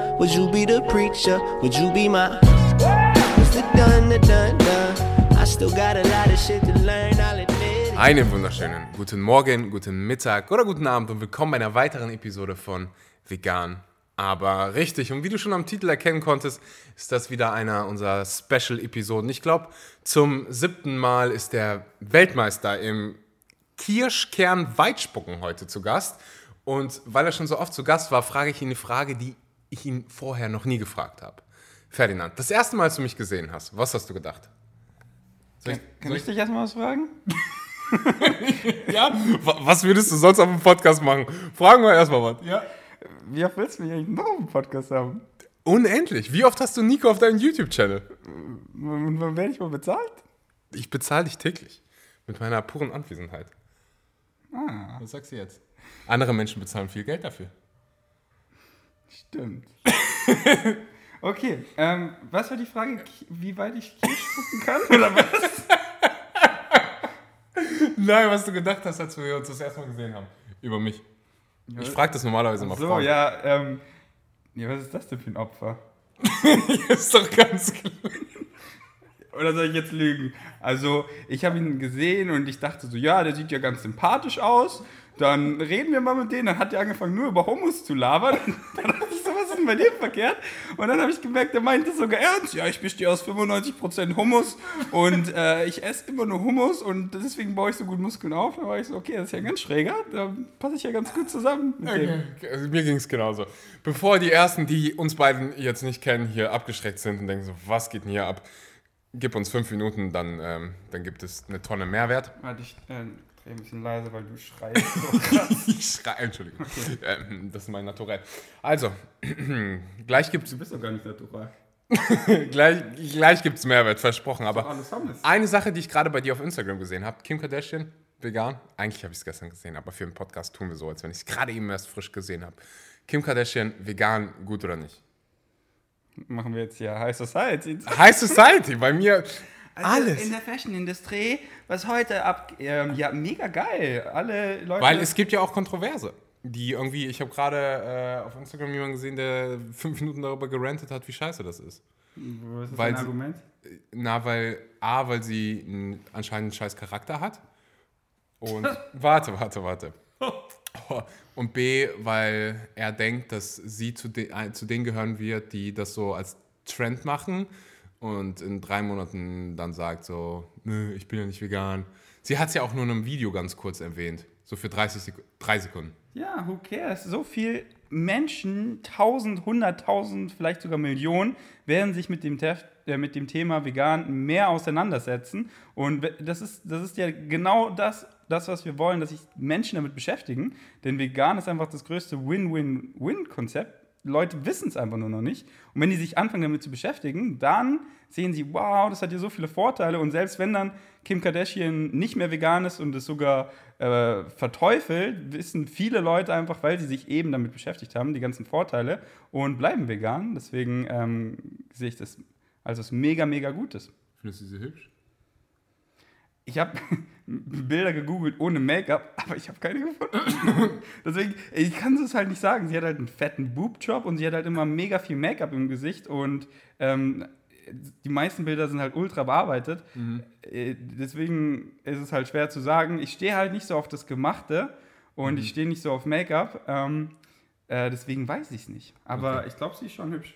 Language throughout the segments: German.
Would you be the preacher? Would you be my? Einen wunderschönen guten Morgen, guten Mittag oder guten Abend und willkommen bei einer weiteren Episode von Vegan. Aber richtig, und wie du schon am Titel erkennen konntest, ist das wieder einer unserer Special-Episoden. Ich glaube, zum siebten Mal ist der Weltmeister im Kirschkern-Weitspucken heute zu Gast. Und weil er schon so oft zu Gast war, frage ich ihn eine Frage, die ich ihn vorher noch nie gefragt habe. Ferdinand, das erste Mal, als du mich gesehen hast, was hast du gedacht? Kann, kann ich dich erstmal was fragen? Ja? Wa- Was würdest du sonst auf dem Podcast machen? Fragen wir erstmal was. Ja. Wie oft willst du mich eigentlich noch auf dem Podcast haben? Unendlich. Wie oft hast du Nico auf deinem YouTube-Channel? Und wann werde ich mal bezahlt? Ich bezahle dich täglich. Mit meiner puren Anwesenheit. Ah. Was sagst du jetzt? Andere Menschen bezahlen viel Geld dafür. Stimmt. okay, ähm, was war die Frage? Wie weit ich Kirsch spucken kann? Oder was? Nein, was du gedacht hast, als wir uns das erste Mal gesehen haben. Über mich. Ich frage das normalerweise immer So, Frauen. ja, ähm. Ja, was ist das denn für ein Opfer? ist doch ganz klar. Oder soll ich jetzt lügen? Also, ich habe ihn gesehen und ich dachte so, ja, der sieht ja ganz sympathisch aus. Dann reden wir mal mit denen. Dann hat er angefangen, nur über Hummus zu labern. Dann dachte ich so, was ist denn bei dir verkehrt? Und dann habe ich gemerkt, er meinte sogar ernst. Ja, ich bestehe aus 95% Hummus und äh, ich esse immer nur Hummus und deswegen baue ich so gut Muskeln auf. Dann war ich so, okay, das ist ja ganz schräger. Da passe ich ja ganz gut zusammen mit dem. Okay, also mir ging es genauso. Bevor die Ersten, die uns beiden jetzt nicht kennen, hier abgeschreckt sind und denken so, was geht denn hier ab? Gib uns fünf Minuten, dann, ähm, dann gibt es eine Tonne Mehrwert. Warte, ich äh, ein bisschen leiser, weil du schreist so krass. Ich schreie, Entschuldigung. Ähm, das ist mein Naturell. Also, gleich gibt Du bist doch gar nicht natural. es gleich, gleich gibt's Mehrwert, versprochen. Aber eine Sache, die ich gerade bei dir auf Instagram gesehen habe, Kim Kardashian, vegan. Eigentlich habe ich es gestern gesehen, aber für den Podcast tun wir so, als wenn ich es gerade eben erst frisch gesehen habe. Kim Kardashian, vegan, gut oder nicht? Machen wir jetzt hier High Society. High Society, bei mir alles. In der Fashion-Industrie, was heute ab. Ähm, ja, mega geil. Alle Leute. Weil es gibt ja auch Kontroverse. Die irgendwie, ich habe gerade äh, auf Instagram jemanden gesehen, der fünf Minuten darüber gerantet hat, wie scheiße das ist. Was ist weil dein sie- Argument? Na, weil A, weil sie einen, anscheinend einen scheiß Charakter hat. Und warte, warte, warte. Und B, weil er denkt, dass sie zu, de, zu denen gehören wird, die das so als Trend machen und in drei Monaten dann sagt so, nö, ich bin ja nicht vegan. Sie hat es ja auch nur in einem Video ganz kurz erwähnt, so für 30 Sek drei Sekunden. Ja, who cares? So viel Menschen, tausend, hunderttausend, vielleicht sogar Millionen, werden sich mit dem, Tef äh, mit dem Thema vegan mehr auseinandersetzen. Und das ist, das ist ja genau das, das, was wir wollen, dass sich Menschen damit beschäftigen. Denn vegan ist einfach das größte Win-Win-Win-Konzept. Leute wissen es einfach nur noch nicht. Und wenn die sich anfangen damit zu beschäftigen, dann sehen sie, wow, das hat ja so viele Vorteile. Und selbst wenn dann Kim Kardashian nicht mehr vegan ist und es sogar äh, verteufelt, wissen viele Leute einfach, weil sie sich eben damit beschäftigt haben, die ganzen Vorteile und bleiben vegan. Deswegen ähm, sehe ich das als was mega, mega Gutes. Findest du sie hübsch? Ich habe Bilder gegoogelt ohne Make-up, aber ich habe keine gefunden. Deswegen, ich kann es halt nicht sagen. Sie hat halt einen fetten Boob-Job und sie hat halt immer mega viel Make-up im Gesicht und ähm, die meisten Bilder sind halt ultra bearbeitet. Äh, Deswegen ist es halt schwer zu sagen. Ich stehe halt nicht so auf das Gemachte und ich stehe nicht so auf Make-up. Ähm, äh, deswegen weiß ich es nicht. Aber Okay. ich glaube, sie ist schon hübsch.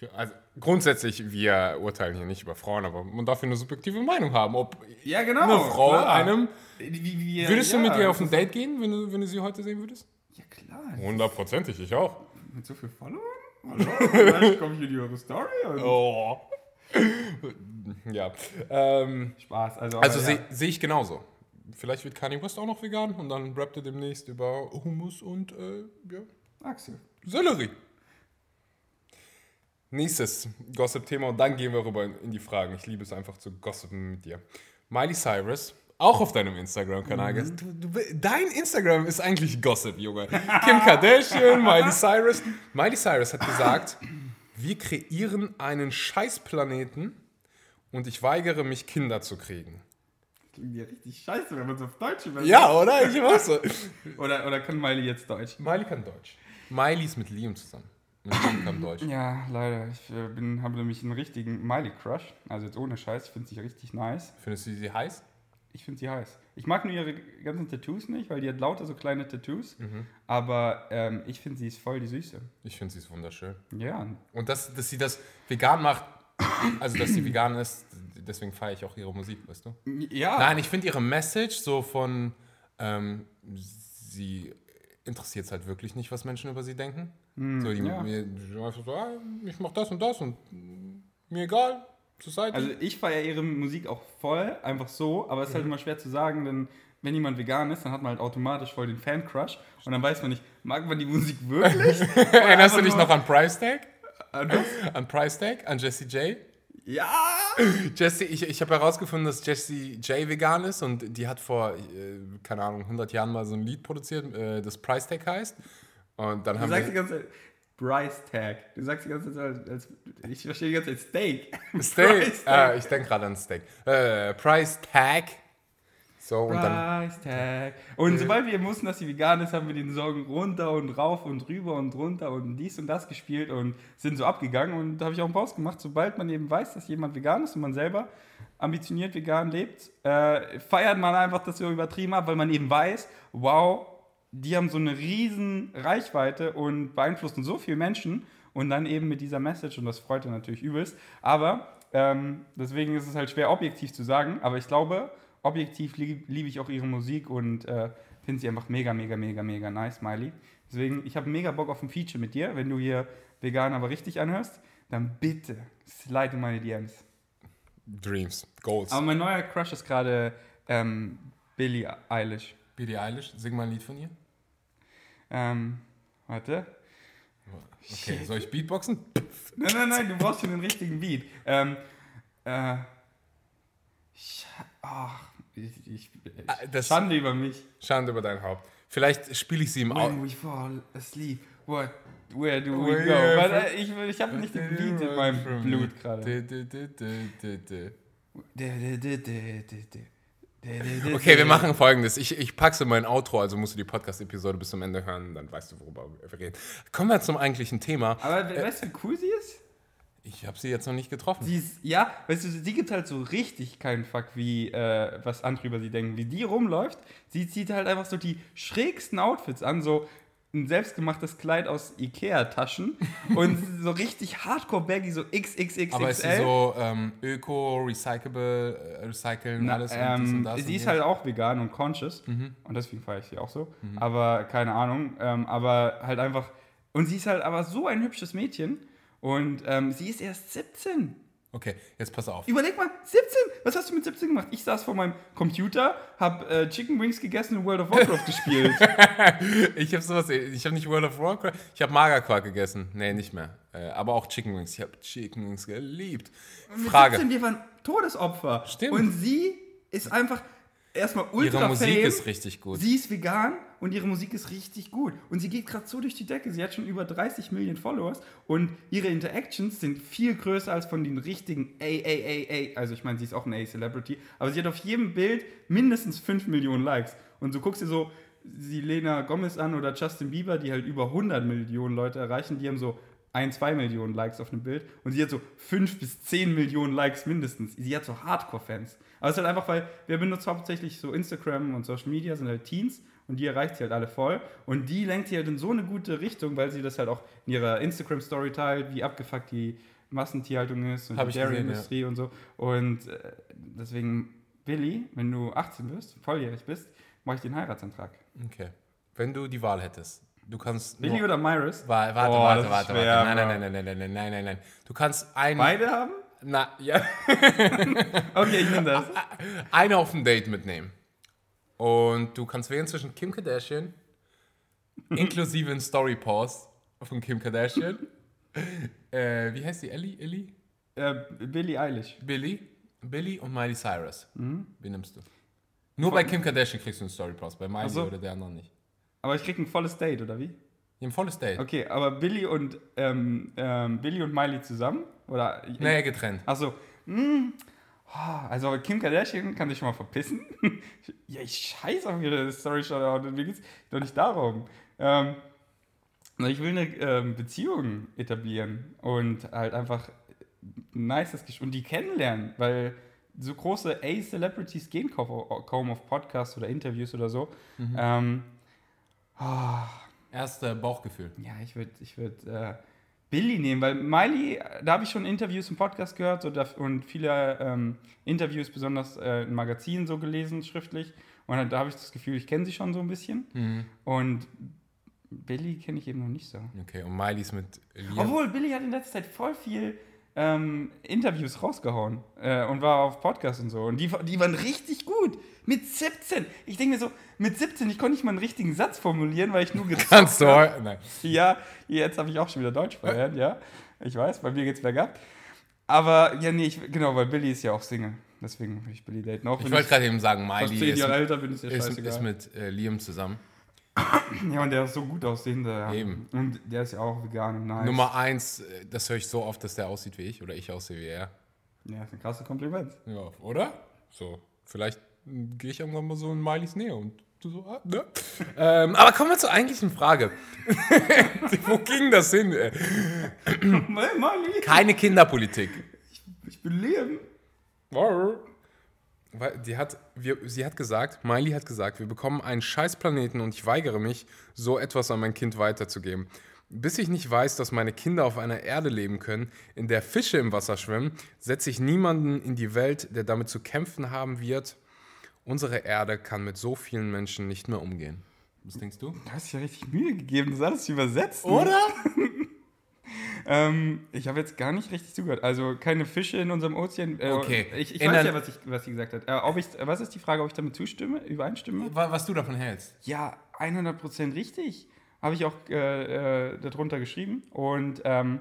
Ich, also grundsätzlich, wir urteilen hier nicht über Frauen, aber man darf ja eine subjektive Meinung haben, ob Ja, genau. eine Frau klar. einem. Wie, Würdest du ja, mit ihr auf ein Date gehen, wenn du, wenn du sie heute sehen würdest? Ja, klar. Hundertprozentig, ich auch. Mit so viel Followern? Hallo? Vielleicht komme ich in ihre Story und Oh. ja. Ähm, Spaß. Also, also aber sehe ja. seh ich genauso. Vielleicht wird Kanye West auch noch vegan und dann rappt er demnächst über Hummus und äh, ja, Axel. Sellerie. Nächstes Gossip-Thema und dann gehen wir rüber in, die Fragen. Ich liebe es einfach zu gossipen mit dir. Miley Cyrus, auch auf deinem Instagram-Kanal. Mhm. Du, du, dein Instagram ist eigentlich Gossip, Junge. Kim Kardashian, Miley Cyrus. Miley Cyrus hat gesagt, wir kreieren einen Scheißplaneten und ich weigere mich, Kinder zu kriegen. Klingt ja richtig scheiße, wenn man es auf Deutsch übersetzt. Ja, oder? Ich weiß so. Oder, oder kann Miley jetzt Deutsch? Miley kann Deutsch. Miley ist mit Liam zusammen. Ja, leider. Ich äh, bin, habe nämlich einen richtigen Miley-Crush. Also jetzt ohne Scheiß. Ich finde sie richtig nice. Findest du sie heiß? Ich finde sie heiß. Ich mag nur ihre ganzen Tattoos nicht, weil die hat lauter so kleine Tattoos. Mhm. Aber ähm, ich finde sie ist voll die Süße. Ich finde sie ist wunderschön. Ja. Und dass, dass sie das vegan macht, also dass sie vegan ist, deswegen feiere ich auch ihre Musik, weißt du? Ja. Nein, ich finde ihre Message so von, ähm, sie interessiert es halt wirklich nicht, was Menschen über sie denken. So, die, Hm, ja. mir, die einfach so, ah, ich mach das und das und mm, mir egal, Society. Also ich feiere ihre Musik auch voll, einfach so, aber es ist halt immer schwer zu sagen, denn wenn jemand vegan ist, dann hat man halt automatisch voll den Fan-Crush und dann weiß man nicht, mag man die Musik wirklich? Erinnerst du dich noch an Price Tag? An was? An Price Tag? An Jesse J? Ja! Jesse, ich, ich habe herausgefunden, dass Jesse J vegan ist und die hat vor, äh, keine Ahnung, 100 Jahren mal so ein Lied produziert, äh, das Price Tag heißt. Und dann Du haben sagst die wir... ganze Zeit Bryce Tag. Du sagst die ganze Zeit als, ich verstehe die ganze Zeit Steak. Steak. Price Ah, ich denke gerade an Steak. Äh, Price Tag. So, und dann... Price Tag. Und sobald wir wussten, dass sie vegan ist, haben wir den Song runter und rauf und rüber und runter und dies und das gespielt und sind so abgegangen. Und da habe ich auch einen Pause gemacht. Sobald man eben weiß, dass jemand vegan ist und man selber ambitioniert vegan lebt, äh, feiert man einfach das so übertrieben ab, weil man eben weiß, wow, die haben so eine riesen Reichweite und beeinflussen so viele Menschen und dann eben mit dieser Message und das freut dann natürlich übelst. Aber ähm, deswegen ist es halt schwer objektiv zu sagen, aber ich glaube, objektiv lieb, liebe ich auch ihre Musik und äh, finde sie einfach mega, mega, mega, mega nice, Miley. Deswegen, ich habe mega Bock auf ein Feature mit dir. Wenn du hier vegan aber richtig anhörst, dann bitte slide in meine DMs. Dreams, Goals. Aber mein neuer Crush ist gerade ähm, Billie Eilish. Billie Eilish, sing mal ein Lied von ihr. Ähm, warte. Okay, soll ich Beatboxen? Nein, nein, nein, du brauchst hier den richtigen Beat. Ähm, äh, ich, ach, ich, ich, Ah, das- Schande über mich. Schande über dein Haupt. Vielleicht spiele ich sie im Auto. When we fall asleep, what, where do we go? Weil, ich ich habe nicht den Beat in meinem Blut gerade. Okay, wir machen folgendes. Ich, ich packe so mein Outro, also musst du die Podcast-Episode bis zum Ende hören, dann weißt du, worüber wir reden. Kommen wir zum eigentlichen Thema. Aber we- weißt du, wie cool sie ist? Ich habe sie jetzt noch nicht getroffen. Sie ist, ja, weißt du, sie gibt halt so richtig keinen Fuck, wie, äh, was andere über sie denken. Wie die rumläuft, sie zieht halt einfach so die schrägsten Outfits an, so ein selbstgemachtes Kleid aus Ikea-Taschen und so richtig hardcore-baggy, so XXXXL. Aber ist sie so ähm, öko, recyclable, äh, recyceln, Na, alles und dies und ähm, das? sie ist halt auch vegan und conscious und deswegen feiere ich sie auch so. Aber keine Ahnung, ähm, aber halt einfach und sie ist halt aber so ein hübsches Mädchen und ähm, sie ist erst 17. Okay, jetzt pass auf. Überleg mal, 17? Was hast du mit 17 gemacht? Ich saß vor meinem Computer, hab äh, Chicken Wings gegessen und World of Warcraft gespielt. Ich habe sowas, ich habe nicht World of Warcraft, ich habe Magerquark gegessen. Nee, nicht mehr. Äh, aber auch Chicken Wings. Ich habe Chicken Wings geliebt. Mit Frage. 17, wir waren Todesopfer. Stimmt. Und sie ist einfach erstmal ultra Ihre Musik fame. ist richtig gut. Sie ist vegan und ihre Musik ist richtig gut. Und sie geht gerade so durch die Decke. Sie hat schon über 30 Millionen Followers und ihre Interactions sind viel größer als von den richtigen AAAA. Also ich meine, sie ist auch eine A-Celebrity, aber sie hat auf jedem Bild mindestens 5 Millionen Likes. Und so guckst du so sie Lena Gomez an oder Justin Bieber, die halt über 100 Millionen Leute erreichen, die haben so ein, zwei Millionen Likes auf einem Bild und sie hat so 5 bis 10 Millionen Likes mindestens. Sie hat so Hardcore-Fans. Aber es ist halt einfach, weil wir benutzen hauptsächlich so Instagram und Social Media, sind halt Teens und die erreicht sie halt alle voll. Und die lenkt sie halt in so eine gute Richtung, weil sie das halt auch in ihrer Instagram-Story teilt, wie abgefuckt die Massentierhaltung ist und Hab die Dairy-Industrie und so. Und äh, deswegen, Billy, wenn du 18 bist, volljährig bist, mache ich den Heiratsantrag. Okay. Wenn du die Wahl hättest, du kannst. Billy oder Myris? Wa- Warte, Oh, warte, warte, ist warte. schwer, Nein, nein, nein, nein, nein, nein, nein, nein, nein, nein. Du kannst ein, Beide haben? na, ja, Okay, ich nehme das. eine auf ein Date mitnehmen. Und du kannst wählen zwischen Kim Kardashian, inklusive ein Story-Post von Kim Kardashian. äh, wie heißt die? Ellie? Ellie? Äh, Billie Eilish. Billy? Billy und Miley Cyrus. Mhm. Wie nimmst du? Nur bei Kim Kardashian kriegst du einen Story-Post, bei Miley Ach so. oder der anderen nicht. Aber ich krieg ein volles Date, oder wie? Ein volles Date. Okay, aber Billy und, ähm, ähm, Billy und Miley zusammen? Oder? Nee, getrennt. Achso. Hm. Oh, Also Kim Kardashian kann sich schon mal verpissen. ja, ich scheiße auf ihre Story Shoutout. Mir geht's doch nicht darum. Ähm, Ich will eine ähm, Beziehung etablieren und halt einfach ein nices Gespräch und die kennenlernen, weil so große A-Celebrities gehen kaum, auf Podcasts oder Interviews oder so. Ähm, Erste Bauchgefühl. ja, ich würde ich würd, äh, Billy nehmen, weil Miley, da habe ich schon Interviews im Podcast gehört so, und viele ähm, Interviews, besonders äh, in Magazinen so gelesen, schriftlich. Und da habe ich das Gefühl, ich kenne sie schon so ein bisschen. Mhm. Und Billy kenne ich eben noch nicht so. Okay, und Miley ist mit Liam. Obwohl, Billy hat in letzter Zeit voll viel ähm, Interviews rausgehauen äh, und war auf Podcasts und so. Und die, die waren richtig gut. Mit 17. Ich denke mir so, mit 17, ich konnte nicht mal einen richtigen Satz formulieren, weil ich nur gezockt Kannst du hab. heu- Nein. Ja, jetzt habe ich auch schon wieder Deutsch verlernt, ja. Ich weiß, bei mir geht's bergab. Aber, ja, nee, ich, genau, weil Billy ist ja auch Single. Deswegen will ich Billy daten. Auch Ich wollte gerade eben sagen, Miley ist, Jahre älter bin, ist ja ist, ist mit äh, Liam zusammen. ja, und der ist so gut aussehend. Ja. Eben. Und der ist ja auch vegan und nice. Nummer eins, äh, das höre ich so oft, dass der aussieht wie ich oder ich aussehe wie er. Ja, ist ein krasses Kompliment. Ja, oder? So, vielleicht gehe ich irgendwann mal so in Mileys Nähe und du so, ah, ne? ähm, aber kommen wir zur eigentlichen Frage. Wo ging das hin? Keine Kinderpolitik. ich bin Liam. Weil die hat, wir, sie hat gesagt, Miley hat gesagt, wir bekommen einen Scheißplaneten und ich weigere mich, so etwas an mein Kind weiterzugeben. Bis ich nicht weiß, dass meine Kinder auf einer Erde leben können, in der Fische im Wasser schwimmen, setze ich niemanden in die Welt, der damit zu kämpfen haben wird. Unsere Erde kann mit so vielen Menschen nicht mehr umgehen. Was denkst du? Du hast ja richtig Mühe gegeben, das alles zu übersetzen. Oder? Ähm, ich habe jetzt gar nicht richtig zugehört. Also keine Fische in unserem Ozean. Äh, Okay. Ich, ich weiß ja, was, ich, was sie gesagt hat. Äh, ob ich, was ist die Frage, ob ich damit zustimme, übereinstimme? Was du davon hältst? Ja, 100% richtig. Habe ich auch äh, äh, darunter geschrieben. Und ähm,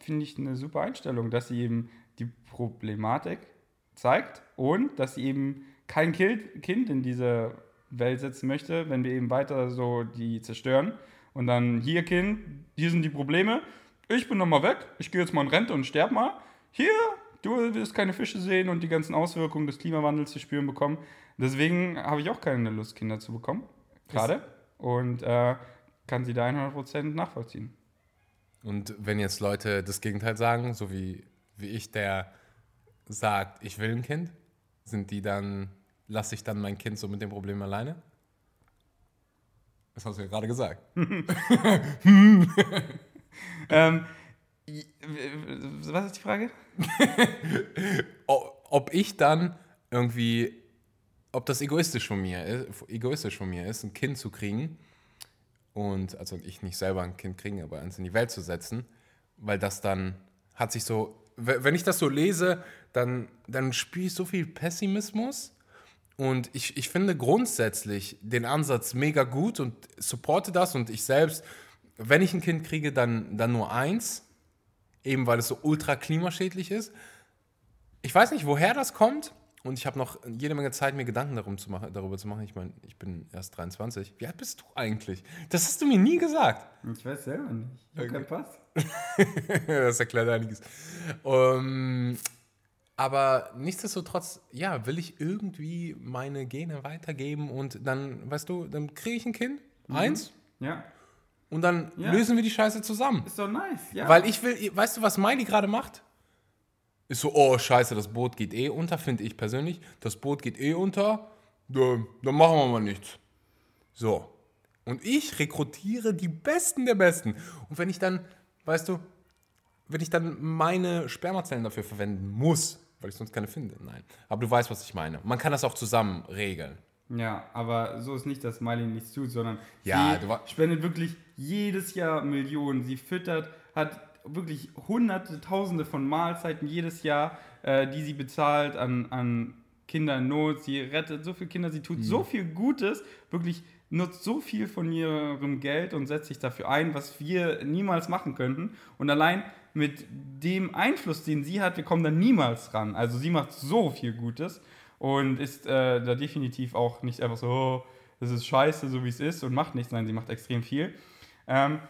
finde ich eine super Einstellung, dass sie eben die Problematik zeigt und dass sie eben kein Kind, in diese Welt setzen möchte, wenn wir eben weiter so die zerstören. Und dann, hier Kind, hier sind die Probleme. Ich bin nochmal weg. Ich gehe jetzt mal in Rente und sterb mal. Hier, du wirst keine Fische sehen und die ganzen Auswirkungen des Klimawandels zu spüren bekommen. Deswegen habe ich auch keine Lust, Kinder zu bekommen. Gerade. Und äh, kann sie da 100% nachvollziehen. Und wenn jetzt Leute das Gegenteil sagen, so wie, wie ich, der sagt, ich will ein Kind, sind die dann, lasse ich dann mein Kind so mit dem Problem alleine? Das hast du ja gerade gesagt. Ähm, was ist die Frage? Ob ich dann irgendwie, ob das egoistisch von mir ist, egoistisch von mir ist, ein Kind zu kriegen und, also ich nicht selber ein Kind kriegen, aber eins in die Welt zu setzen, weil das dann hat sich so, wenn ich das so lese, dann, dann spüre ich so viel Pessimismus und ich, ich finde grundsätzlich den Ansatz mega gut und supporte das und ich selbst, wenn ich ein Kind kriege, dann, dann nur eins, eben weil es so ultra klimaschädlich ist. Ich weiß nicht, woher das kommt und ich habe noch jede Menge Zeit, mir Gedanken darum zu machen, darüber zu machen. Ich meine, ich bin erst 23. Wie alt bist du eigentlich? Das hast du mir nie gesagt. Ich weiß selber nicht. Ich habe keinen Pass. das erklärt einiges. Ähm, aber nichtsdestotrotz, ja, will ich irgendwie meine Gene weitergeben und dann, weißt du, dann kriege ich ein Kind, eins, Ja. und dann Ja. lösen wir die Scheiße zusammen. Ist doch nice. Ja. Weil ich will, weißt du, was Miley gerade macht? Ist so, oh scheiße, das Boot geht eh unter, finde ich persönlich. Das Boot geht eh unter, dann, dann machen wir mal nichts. So. Und ich rekrutiere die Besten der Besten. Und wenn ich dann, weißt du, wenn ich dann meine Spermazellen dafür verwenden muss, weil ich sonst keine finde, nein. Aber du weißt, was ich meine. Man kann das auch zusammen regeln. Ja, aber so ist nicht, dass Miley nichts tut, sondern Ja, sie spendet wirklich jedes Jahr Millionen. Sie füttert, hat wirklich hunderte, tausende von Mahlzeiten jedes Jahr, äh, die sie bezahlt an, an Kinder in Not. Sie rettet so viele Kinder, sie tut Mhm. so viel Gutes, wirklich nutzt so viel von ihrem Geld und setzt sich dafür ein, was wir niemals machen könnten. Und allein mit dem Einfluss, den sie hat, wir kommen da niemals ran. Also sie macht so viel Gutes und ist äh, da definitiv auch nicht einfach so, oh, das ist scheiße, so wie es ist und macht nichts. Nein, sie macht extrem viel. Ähm,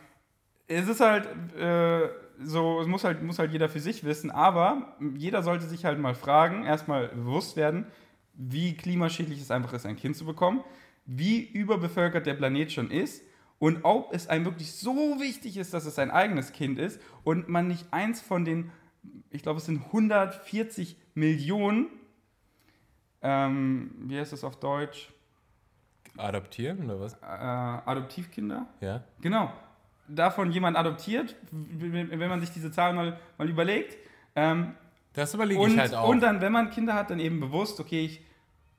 es ist halt äh, so, es muss halt, muss halt jeder für sich wissen, aber jeder sollte sich halt mal fragen, erstmal bewusst werden, wie klimaschädlich es einfach ist, ein Kind zu bekommen, wie überbevölkert der Planet schon ist und ob es einem wirklich so wichtig ist, dass es sein eigenes Kind ist und man nicht eins von den, ich glaube, es sind 140 Millionen, ähm, wie heißt das auf Deutsch, Adoptieren oder was? äh, Adoptivkinder, Ja. genau, davon jemand adoptiert, wenn man sich diese Zahlen mal, mal überlegt. Ähm, Das überlege und, ich halt auch. und dann, wenn man Kinder hat, dann eben bewusst, okay, ich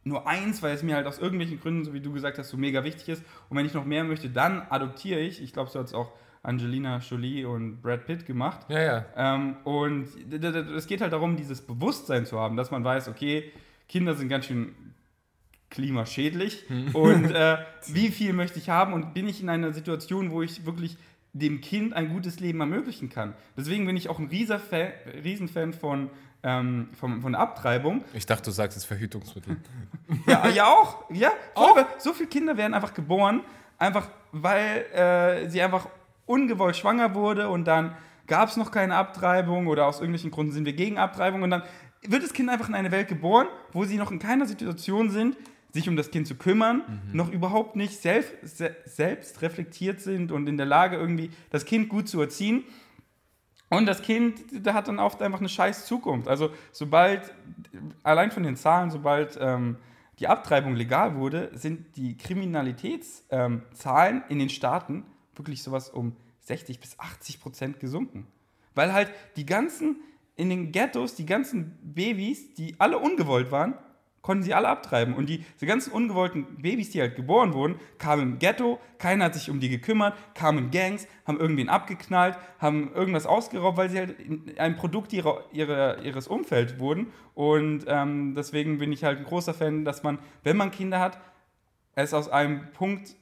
nur eins, weil es mir halt aus irgendwelchen Gründen, so wie du gesagt hast, so mega wichtig ist. Und wenn ich noch mehr möchte, dann adoptiere ich. Ich glaube, so hat es auch Angelina Jolie und Brad Pitt gemacht. ja, ja. Ähm, und es geht halt darum, dieses Bewusstsein zu haben, dass man weiß, okay, Kinder sind ganz schön klimaschädlich und äh, wie viel möchte ich haben und bin ich in einer Situation, wo ich wirklich dem Kind ein gutes Leben ermöglichen kann. Deswegen bin ich auch ein rieser Fan, Riesenfan von, ähm, von, von Abtreibung. Ich dachte, du sagst jetzt Verhütungsmittel. Ja, ja auch. Ja, voll, weil so viele Kinder werden einfach geboren, einfach weil äh, sie einfach ungewollt schwanger wurde und dann gab es noch keine Abtreibung oder aus irgendwelchen Gründen sind wir gegen Abtreibung und dann wird das Kind einfach in eine Welt geboren, wo sie noch in keiner Situation sind, sich um das Kind zu kümmern, noch überhaupt nicht selbst, se selbst reflektiert sind und in der Lage irgendwie das Kind gut zu erziehen. Und das Kind, da hat dann oft einfach eine scheiß Zukunft. Also sobald, allein von den Zahlen, sobald ähm, die Abtreibung legal wurde, sind die Kriminalitätszahlen ähm, in den Staaten wirklich sowas um 60 bis 80 Prozent gesunken. Weil halt die ganzen, in den Ghettos, die ganzen Babys, die alle ungewollt waren, konnten sie alle abtreiben. Und die, diese ganzen ungewollten Babys, die halt geboren wurden, kamen im Ghetto, keiner hat sich um die gekümmert, kamen Gangs, haben irgendwen abgeknallt, haben irgendwas ausgeraubt, weil sie halt in- ein Produkt ihrer, ihrer, ihres Umfelds wurden. Und ähm, deswegen bin ich halt ein großer Fan, dass man, wenn man Kinder hat, es aus einem Punkt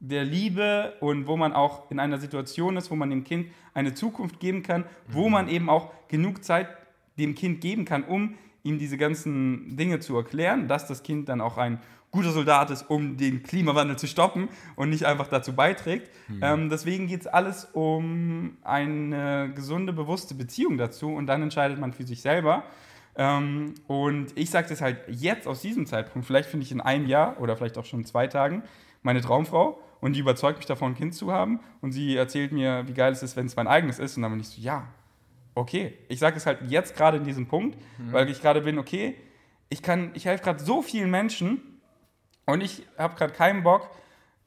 der Liebe und wo man auch in einer Situation ist, wo man dem Kind eine Zukunft geben kann, wo man eben auch genug Zeit dem Kind geben kann, um ihm diese ganzen Dinge zu erklären, dass das Kind dann auch ein guter Soldat ist, um den Klimawandel zu stoppen und nicht einfach dazu beiträgt. Ähm, deswegen geht es alles um eine gesunde, bewusste Beziehung dazu und dann entscheidet man für sich selber. Ähm, und ich sage das halt jetzt aus diesem Zeitpunkt, vielleicht finde ich in einem Jahr oder vielleicht auch schon in zwei Tagen meine Traumfrau und die überzeugt mich davon, ein Kind zu haben und sie erzählt mir, wie geil es ist, wenn es mein eigenes ist und dann bin ich so, ja, okay. Ich sage es halt jetzt gerade in diesem Punkt, weil ich gerade bin, okay, ich kann, ich helfe gerade so vielen Menschen und ich habe gerade keinen Bock,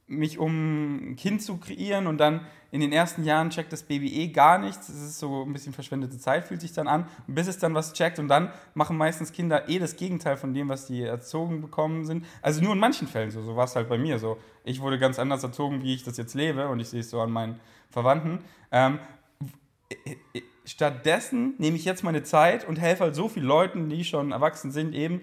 mich um ein Kind zu kreieren und dann in den ersten Jahren checkt das Baby eh gar nichts. Es ist so ein bisschen verschwendete Zeit, fühlt sich dann an, bis es dann was checkt und dann machen meistens Kinder eh das Gegenteil von dem, was die erzogen bekommen sind. Also nur in manchen Fällen so, so war es halt bei mir so. Ich wurde ganz anders erzogen, wie ich das jetzt lebe und ich sehe es so an meinen Verwandten. Ähm, stattdessen nehme ich jetzt meine Zeit und helfe halt so vielen Leuten, die schon erwachsen sind, eben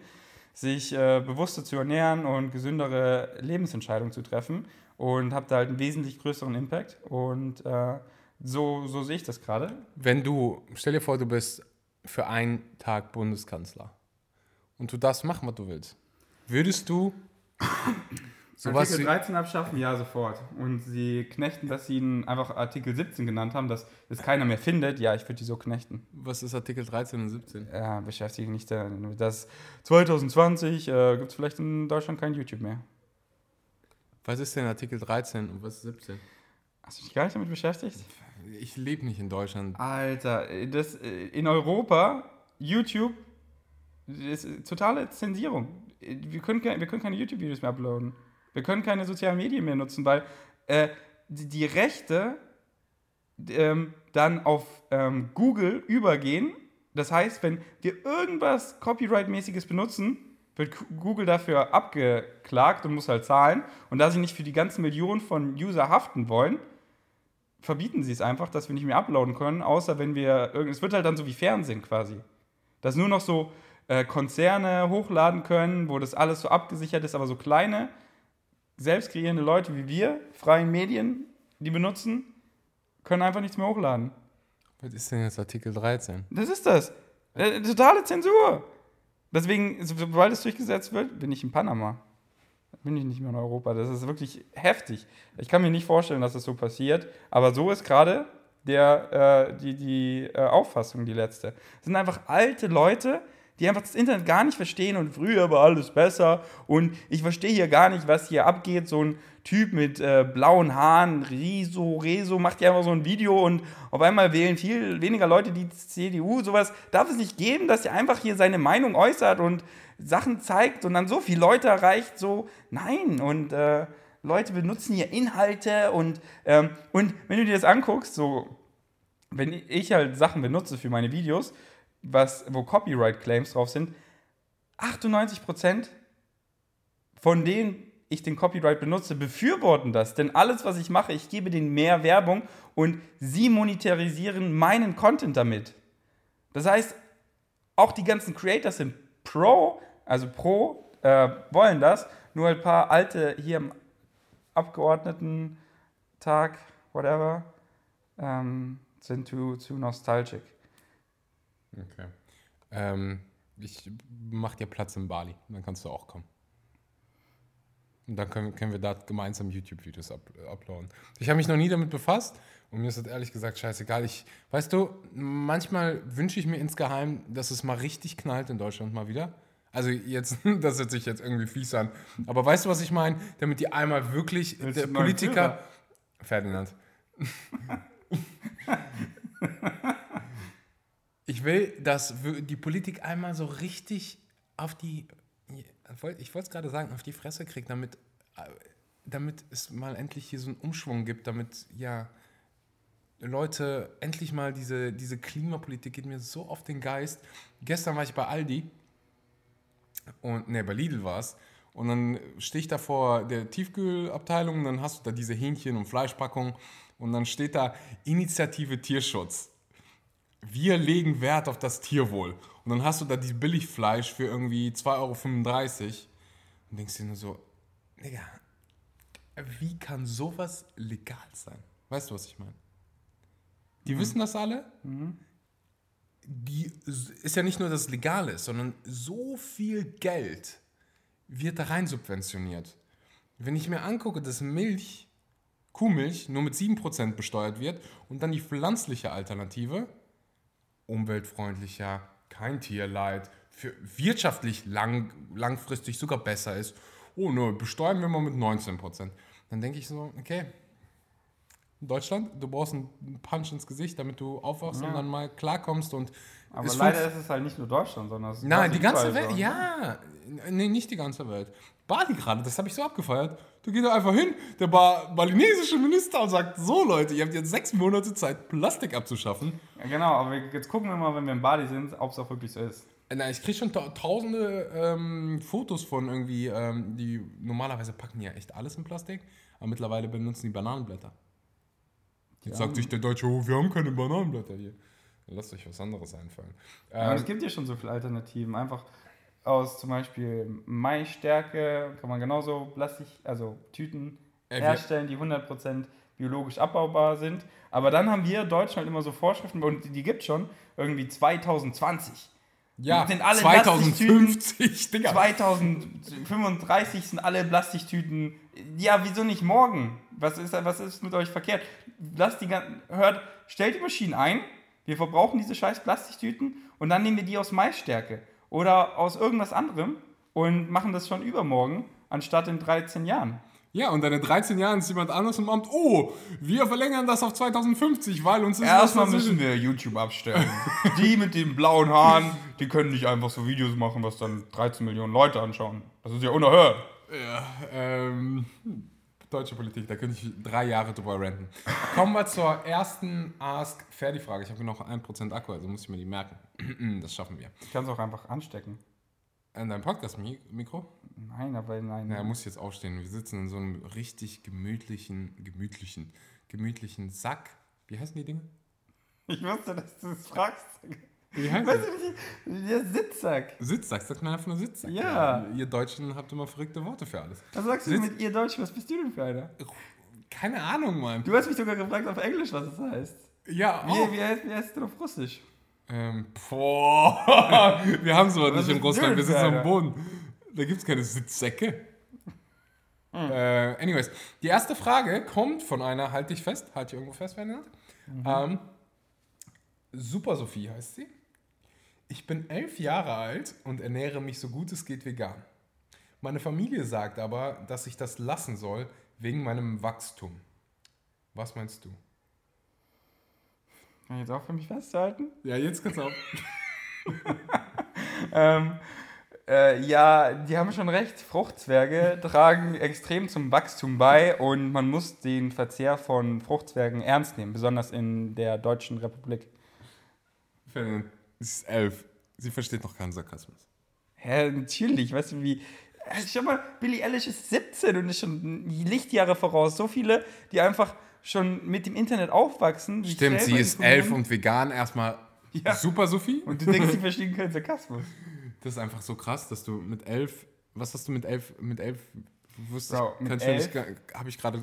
sich äh, bewusster zu ernähren und gesündere Lebensentscheidungen zu treffen und habe da halt einen wesentlich größeren Impact und äh, so, so sehe ich das gerade. Wenn du, stell dir vor, du bist für einen Tag Bundeskanzler und du darfst machen, was du willst. Würdest du sowas Artikel wie, 13 abschaffen? Ja, sofort. Und sie knechten, dass sie ihn einfach Artikel 17 genannt haben, dass es keiner mehr findet. Ja, ich würde die so knechten. was ist Artikel 13 und 17? Ja, beschäftige mich damit. Das 2020 äh, gibt es vielleicht in Deutschland kein YouTube mehr. Was ist denn Artikel 13 und was ist 17? Hast du dich gar nicht damit beschäftigt? Ich lebe nicht in Deutschland. Alter, das, äh, in Europa, YouTube, ist totale Zensierung. Wir können, wir können keine YouTube-Videos mehr uploaden. Wir können keine sozialen Medien mehr nutzen, weil äh, die, die Rechte ähm, dann auf ähm, Google übergehen. Das heißt, wenn wir irgendwas Copyright-mäßiges benutzen, wird Google dafür abgeklagt und muss halt zahlen. Und da sie nicht für die ganzen Millionen von User haften wollen, verbieten sie es einfach, dass wir nicht mehr uploaden können, außer wenn wir irgend es wird halt dann so wie Fernsehen quasi. Dass nur noch so äh, Konzerne hochladen können, wo das alles so abgesichert ist, aber so kleine, selbst kreierende Leute wie wir, freien Medien, die benutzen, können einfach nichts mehr hochladen. Was ist denn jetzt Artikel 13? Das ist das. Äh, totale Zensur. Deswegen, so- sobald es durchgesetzt wird, bin ich in Panama. Bin ich nicht mehr in Europa. Das ist wirklich heftig. Ich kann mir nicht vorstellen, dass das so passiert. Aber so ist gerade der, äh, die, die äh, Auffassung, die letzte. Es sind einfach alte Leute, die einfach das Internet gar nicht verstehen und früher war alles besser und ich verstehe hier gar nicht, was hier abgeht. So ein Typ mit äh, blauen Haaren, Riso, Rezo, macht hier einfach so ein Video und auf einmal wählen viel weniger Leute die CDU. Sowas darf es nicht geben, dass er einfach hier seine Meinung äußert und Sachen zeigt und dann so viele Leute erreicht. So, nein. Und äh, Leute benutzen hier Inhalte und, ähm, und wenn du dir das anguckst, so, wenn ich halt Sachen benutze für meine Videos, was, wo Copyright-Claims drauf sind, 98% von denen ich den Copyright benutze, befürworten das. Denn alles, was ich mache, ich gebe denen mehr Werbung und sie monetarisieren meinen Content damit. Das heißt, auch die ganzen Creators sind pro, also pro, äh, wollen das. Nur ein paar alte hier im Abgeordnetentag, whatever, ähm, sind zu, nostalgic. Okay. Ähm, ich mach dir Platz in Bali, dann kannst du auch kommen. Und dann können, können wir da gemeinsam YouTube-Videos up, uploaden. Ich habe mich noch nie damit befasst und mir ist das ehrlich gesagt scheißegal. Ich, weißt du, manchmal wünsche ich mir insgeheim, dass es mal richtig knallt in Deutschland mal wieder. Also jetzt, das hört sich jetzt irgendwie fies an. Aber weißt du, was ich meine? Damit die einmal wirklich, Willst der Politiker, Ferdinand. ich will, dass die Politik einmal so richtig auf die, ich wollte es gerade sagen, auf die Fresse kriegt, damit, äh, damit es mal endlich hier so einen Umschwung gibt, damit, ja, Leute, endlich mal diese, diese Klimapolitik geht mir so auf den Geist. Gestern war ich bei Aldi und, ne, bei Lidl war es. Und dann stehe ich da vor der Tiefkühlabteilung dann hast du da diese Hähnchen- und Fleischpackung und dann steht da Initiative Tierschutz. Wir legen Wert auf das Tierwohl. Und dann hast du da dieses Billigfleisch für irgendwie 2,35 Euro und denkst dir nur so, Digga, wie kann sowas legal sein? Weißt du, was ich meine? Die wissen das alle. Die ist ja nicht nur, dass es legal ist, sondern so viel Geld wird da rein subventioniert. Wenn ich mir angucke, dass Milch, Kuhmilch, nur mit 7% besteuert wird und dann die pflanzliche Alternative, umweltfreundlicher, kein Tierleid, für wirtschaftlich lang, langfristig sogar besser ist, oh ne, besteuern wir mal mit 19%. Dann denke ich so, okay, Deutschland, du brauchst einen Punch ins Gesicht, damit du aufwachst und dann mal klarkommst und Aber es leider ist es halt nicht nur Deutschland, sondern es ist Nein, die ganze Welt, so. ja. Nee, nicht die ganze Welt. Bali gerade, das habe ich so abgefeiert. Du gehst einfach hin, der ba balinesische Minister und sagt, so Leute, ihr habt jetzt sechs Monate Zeit, Plastik abzuschaffen. Ja, genau, aber jetzt gucken wir mal, wenn wir in Bali sind, ob es auch wirklich so ist. Äh, Na, ich kriege schon ta tausende ähm, Fotos von irgendwie, ähm, die normalerweise packen ja echt alles in Plastik, aber mittlerweile benutzen die Bananenblätter. Jetzt sagt sich der Deutsche, oh, wir haben keine Bananenblätter hier. Lasst euch was anderes einfallen. Ähm, es gibt ja schon so viele Alternativen. Einfach aus zum Beispiel Maisstärke kann man genauso Plastik, also Tüten Äh, herstellen, die 100% biologisch abbaubar sind. Aber dann haben wir Deutschland immer so Vorschriften, und die gibt es schon, irgendwie 2020. ja, sind alle 2050, Digga. 2035 sind alle Plastiktüten. Ja, wieso nicht morgen? Was ist, was ist mit euch verkehrt? Lasst die ganzen, hört, stellt die Maschinen ein, wir verbrauchen diese scheiß Plastiktüten und dann nehmen wir die aus Maisstärke oder aus irgendwas anderem und machen das schon übermorgen, anstatt in 13 Jahren. Ja, und dann in 13 Jahren ist jemand anders im Amt, oh, wir verlängern das auf 2050, weil uns ist Erstmal müssen wir YouTube abstellen. die mit den blauen Haaren, die können nicht einfach so Videos machen, was dann 13 Millionen Leute anschauen. Das ist ja unerhört. Ja, ähm, deutsche Politik, da könnte ich drei Jahre drüber ranten. Kommen wir zur ersten Ask Ferdi-Frage. Ich habe noch 1% Akku, also muss ich mir die merken. Das schaffen wir. Ich kann es auch einfach anstecken. In deinem Podcast-Mikro? Nein, aber nein. Na, er muss jetzt aufstehen. Wir sitzen in so einem richtig gemütlichen, gemütlichen, gemütlichen Sack. Wie heißen die Dinge? Ich wusste, dass du es fragst. Wie heißen Weißt du nicht? Sitzsack. Sitzsack, sagt man einfach nur Sitzsack. Ja. Ihr Deutschen habt immer verrückte Worte für alles. Was sagst du Sitz- mit ihr Deutsch? Was bist du denn für einer? Keine Ahnung, Mann. Du hast mich sogar gefragt auf Englisch, was es heißt. Ja, Wie, auch. wie, heißt, wie heißt es denn auf Russisch? Ähm, boah. Wir haben sowas Was nicht in Russland. Wir sitzen am? Boden. Da gibt es keine Sitzsäcke. Hm. Äh, anyways, die erste Frage kommt von einer, halt dich fest, halt dich irgendwo fest, Ferdinand. Mhm. Ähm, Super Sophie heißt sie. Ich bin elf Jahre alt und ernähre mich so gut es geht vegan. Meine Familie sagt aber, dass ich das lassen soll wegen meinem Wachstum. Was meinst du? Kann ich jetzt auch für mich festhalten? Ja, jetzt kannst du auch. Ähm, äh, ja, die haben schon recht. Fruchtzwerge tragen extrem zum Wachstum bei und man muss den Verzehr von Fruchtzwergen ernst nehmen, besonders in der Deutschen Republik. Ferdinand, sie ist elf. Sie versteht noch keinen Sarkasmus. Hä, natürlich, weißt du, wie. Äh, Schau mal, Billie Eilish ist 17 und ist schon Lichtjahre voraus. So viele, die einfach schon mit dem Internet aufwachsen. Stimmt, sie ist elf und vegan. Erstmal Ja. super, Sophie. Und du denkst, sie verstehen keinen Sarkasmus. Das ist einfach so krass, dass du mit elf. Was hast du mit elf? Mit elf wusste Bro, ich, gar- habe ich gerade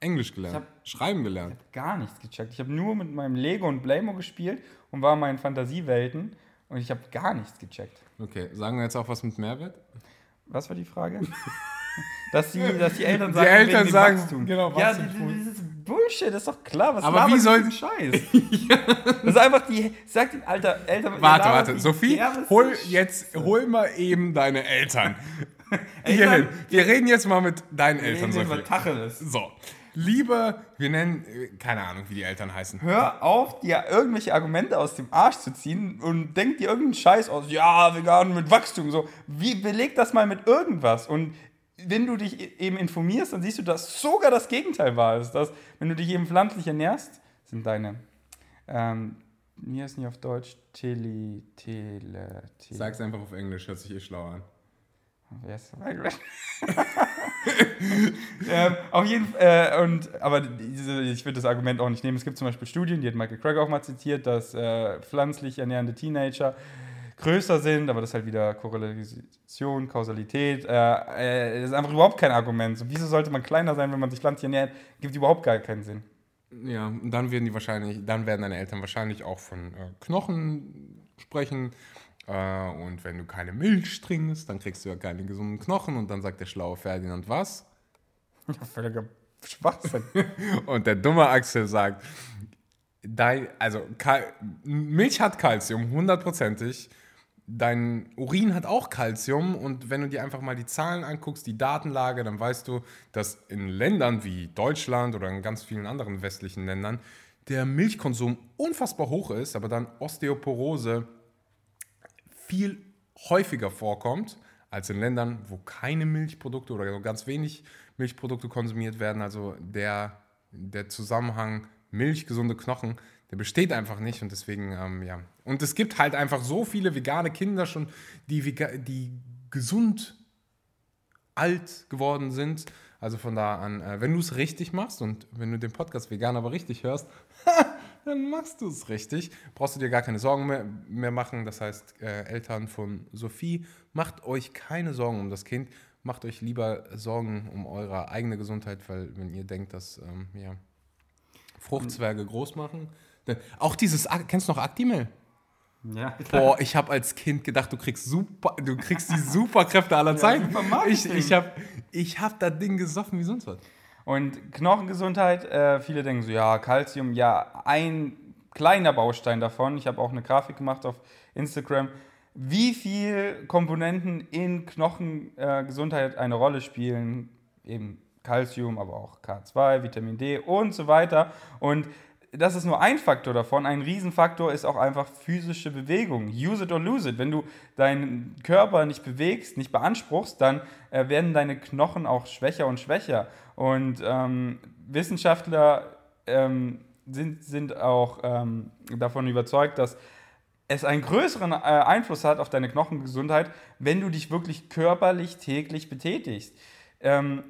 Englisch gelernt, Ich hab- Schreiben gelernt. Gar nichts gecheckt. Ich habe nur mit meinem Lego und Blaymo gespielt und war in meinen Fantasiewelten und ich habe gar nichts gecheckt. Okay, sagen wir jetzt auch was mit Mehrwert? Was war die Frage? dass, die, dass die Eltern Die sagen, Eltern wegen dem sagen, Wachstum. genau, ja, Wachstum. die- die- das ist Bullshit, das ist doch klar. Was Aber wie die soll- Scheiß? Das ist einfach die, sagt den Alter, Eltern, Warte, warte, die Sophie, hol jetzt, hol mal eben deine Eltern. Eltern? Hierhin. Wir reden jetzt mal mit deinen Wir Eltern, reden über Sophie. Tacheles. So, liebe, wir nennen, äh, keine Ahnung, wie die Eltern heißen. Hör auf, dir irgendwelche Argumente aus dem Arsch zu ziehen und denk dir irgendeinen Scheiß aus. Ja, vegan mit Wachstum. So, wie beleg das mal mit irgendwas? Und wenn du dich e- eben informierst, dann siehst du, dass sogar das Gegenteil wahr ist. Dass, wenn du dich eben pflanzlich ernährst, sind deine, ähm, wie heißt die auf Deutsch? Tele, Tele, Tele. Sag's einfach auf Englisch, hört sich eh schlau an. Ist ähm, auf jeden Fall, äh, und, aber diese, ich würde das Argument auch nicht nehmen. Es gibt zum Beispiel Studien, die hat Michael Craig auch mal zitiert, dass äh, pflanzlich ernährende Teenager größer sind, aber das ist halt wieder Korrelation, Kausalität. Äh, äh, das ist einfach überhaupt kein Argument. So, wieso sollte man kleiner sein, wenn man sich pflanzlich ernährt? Gibt überhaupt gar keinen Sinn. Ja, und dann werden die wahrscheinlich, dann werden deine Eltern wahrscheinlich auch von äh, Knochen sprechen. Äh, und wenn du keine Milch trinkst, dann kriegst du ja keine gesunden Knochen. Und dann sagt der schlaue Ferdinand was? Völliger Schwachsinn. Und der dumme Axel sagt, dein, also Kal Milch hat Kalzium, hundertprozentig. Dein Urin hat auch Kalzium und wenn du dir einfach mal die Zahlen anguckst, die Datenlage, dann weißt du, dass in Ländern wie Deutschland oder in ganz vielen anderen westlichen Ländern der Milchkonsum unfassbar hoch ist, aber dann Osteoporose viel häufiger vorkommt als in Ländern, wo keine Milchprodukte oder ganz wenig Milchprodukte konsumiert werden. Also der, der Zusammenhang Milch, gesunde Knochen, der besteht einfach nicht und deswegen, ähm, ja. Und es gibt halt einfach so viele vegane Kinder schon, die, die gesund alt geworden sind. Also von da an, äh, wenn du es richtig machst und wenn du den Podcast vegan aber richtig hörst, dann machst du es richtig. Brauchst du dir gar keine Sorgen mehr, mehr machen. Das heißt, äh, Eltern von Sophie, macht euch keine Sorgen um das Kind. Macht euch lieber Sorgen um eure eigene Gesundheit, weil wenn ihr denkt, dass ähm, ja, Fruchtzwerge groß machen. Auch dieses, kennst du noch Actimel? Ja, Boah, ich habe als Kind gedacht, du kriegst super, du kriegst die Superkräfte aller Zeiten. super ich ich habe ich hab das Ding gesoffen wie sonst was. Und Knochengesundheit, äh, viele denken so, ja, Calcium, ja, ein kleiner Baustein davon. Ich habe auch eine Grafik gemacht auf Instagram, wie viel Komponenten in Knochengesundheit äh, eine Rolle spielen. Eben Calcium, aber auch K2, Vitamin D und so weiter. Und das ist nur ein Faktor davon. Ein Riesenfaktor ist auch einfach physische Bewegung. Use it or lose it. Wenn du deinen Körper nicht bewegst, nicht beanspruchst, dann äh, werden deine Knochen auch schwächer und schwächer. Und ähm, Wissenschaftler ähm, sind, sind auch ähm, davon überzeugt, dass es einen größeren äh, Einfluss hat auf deine Knochengesundheit, wenn du dich wirklich körperlich täglich betätigst. Ähm,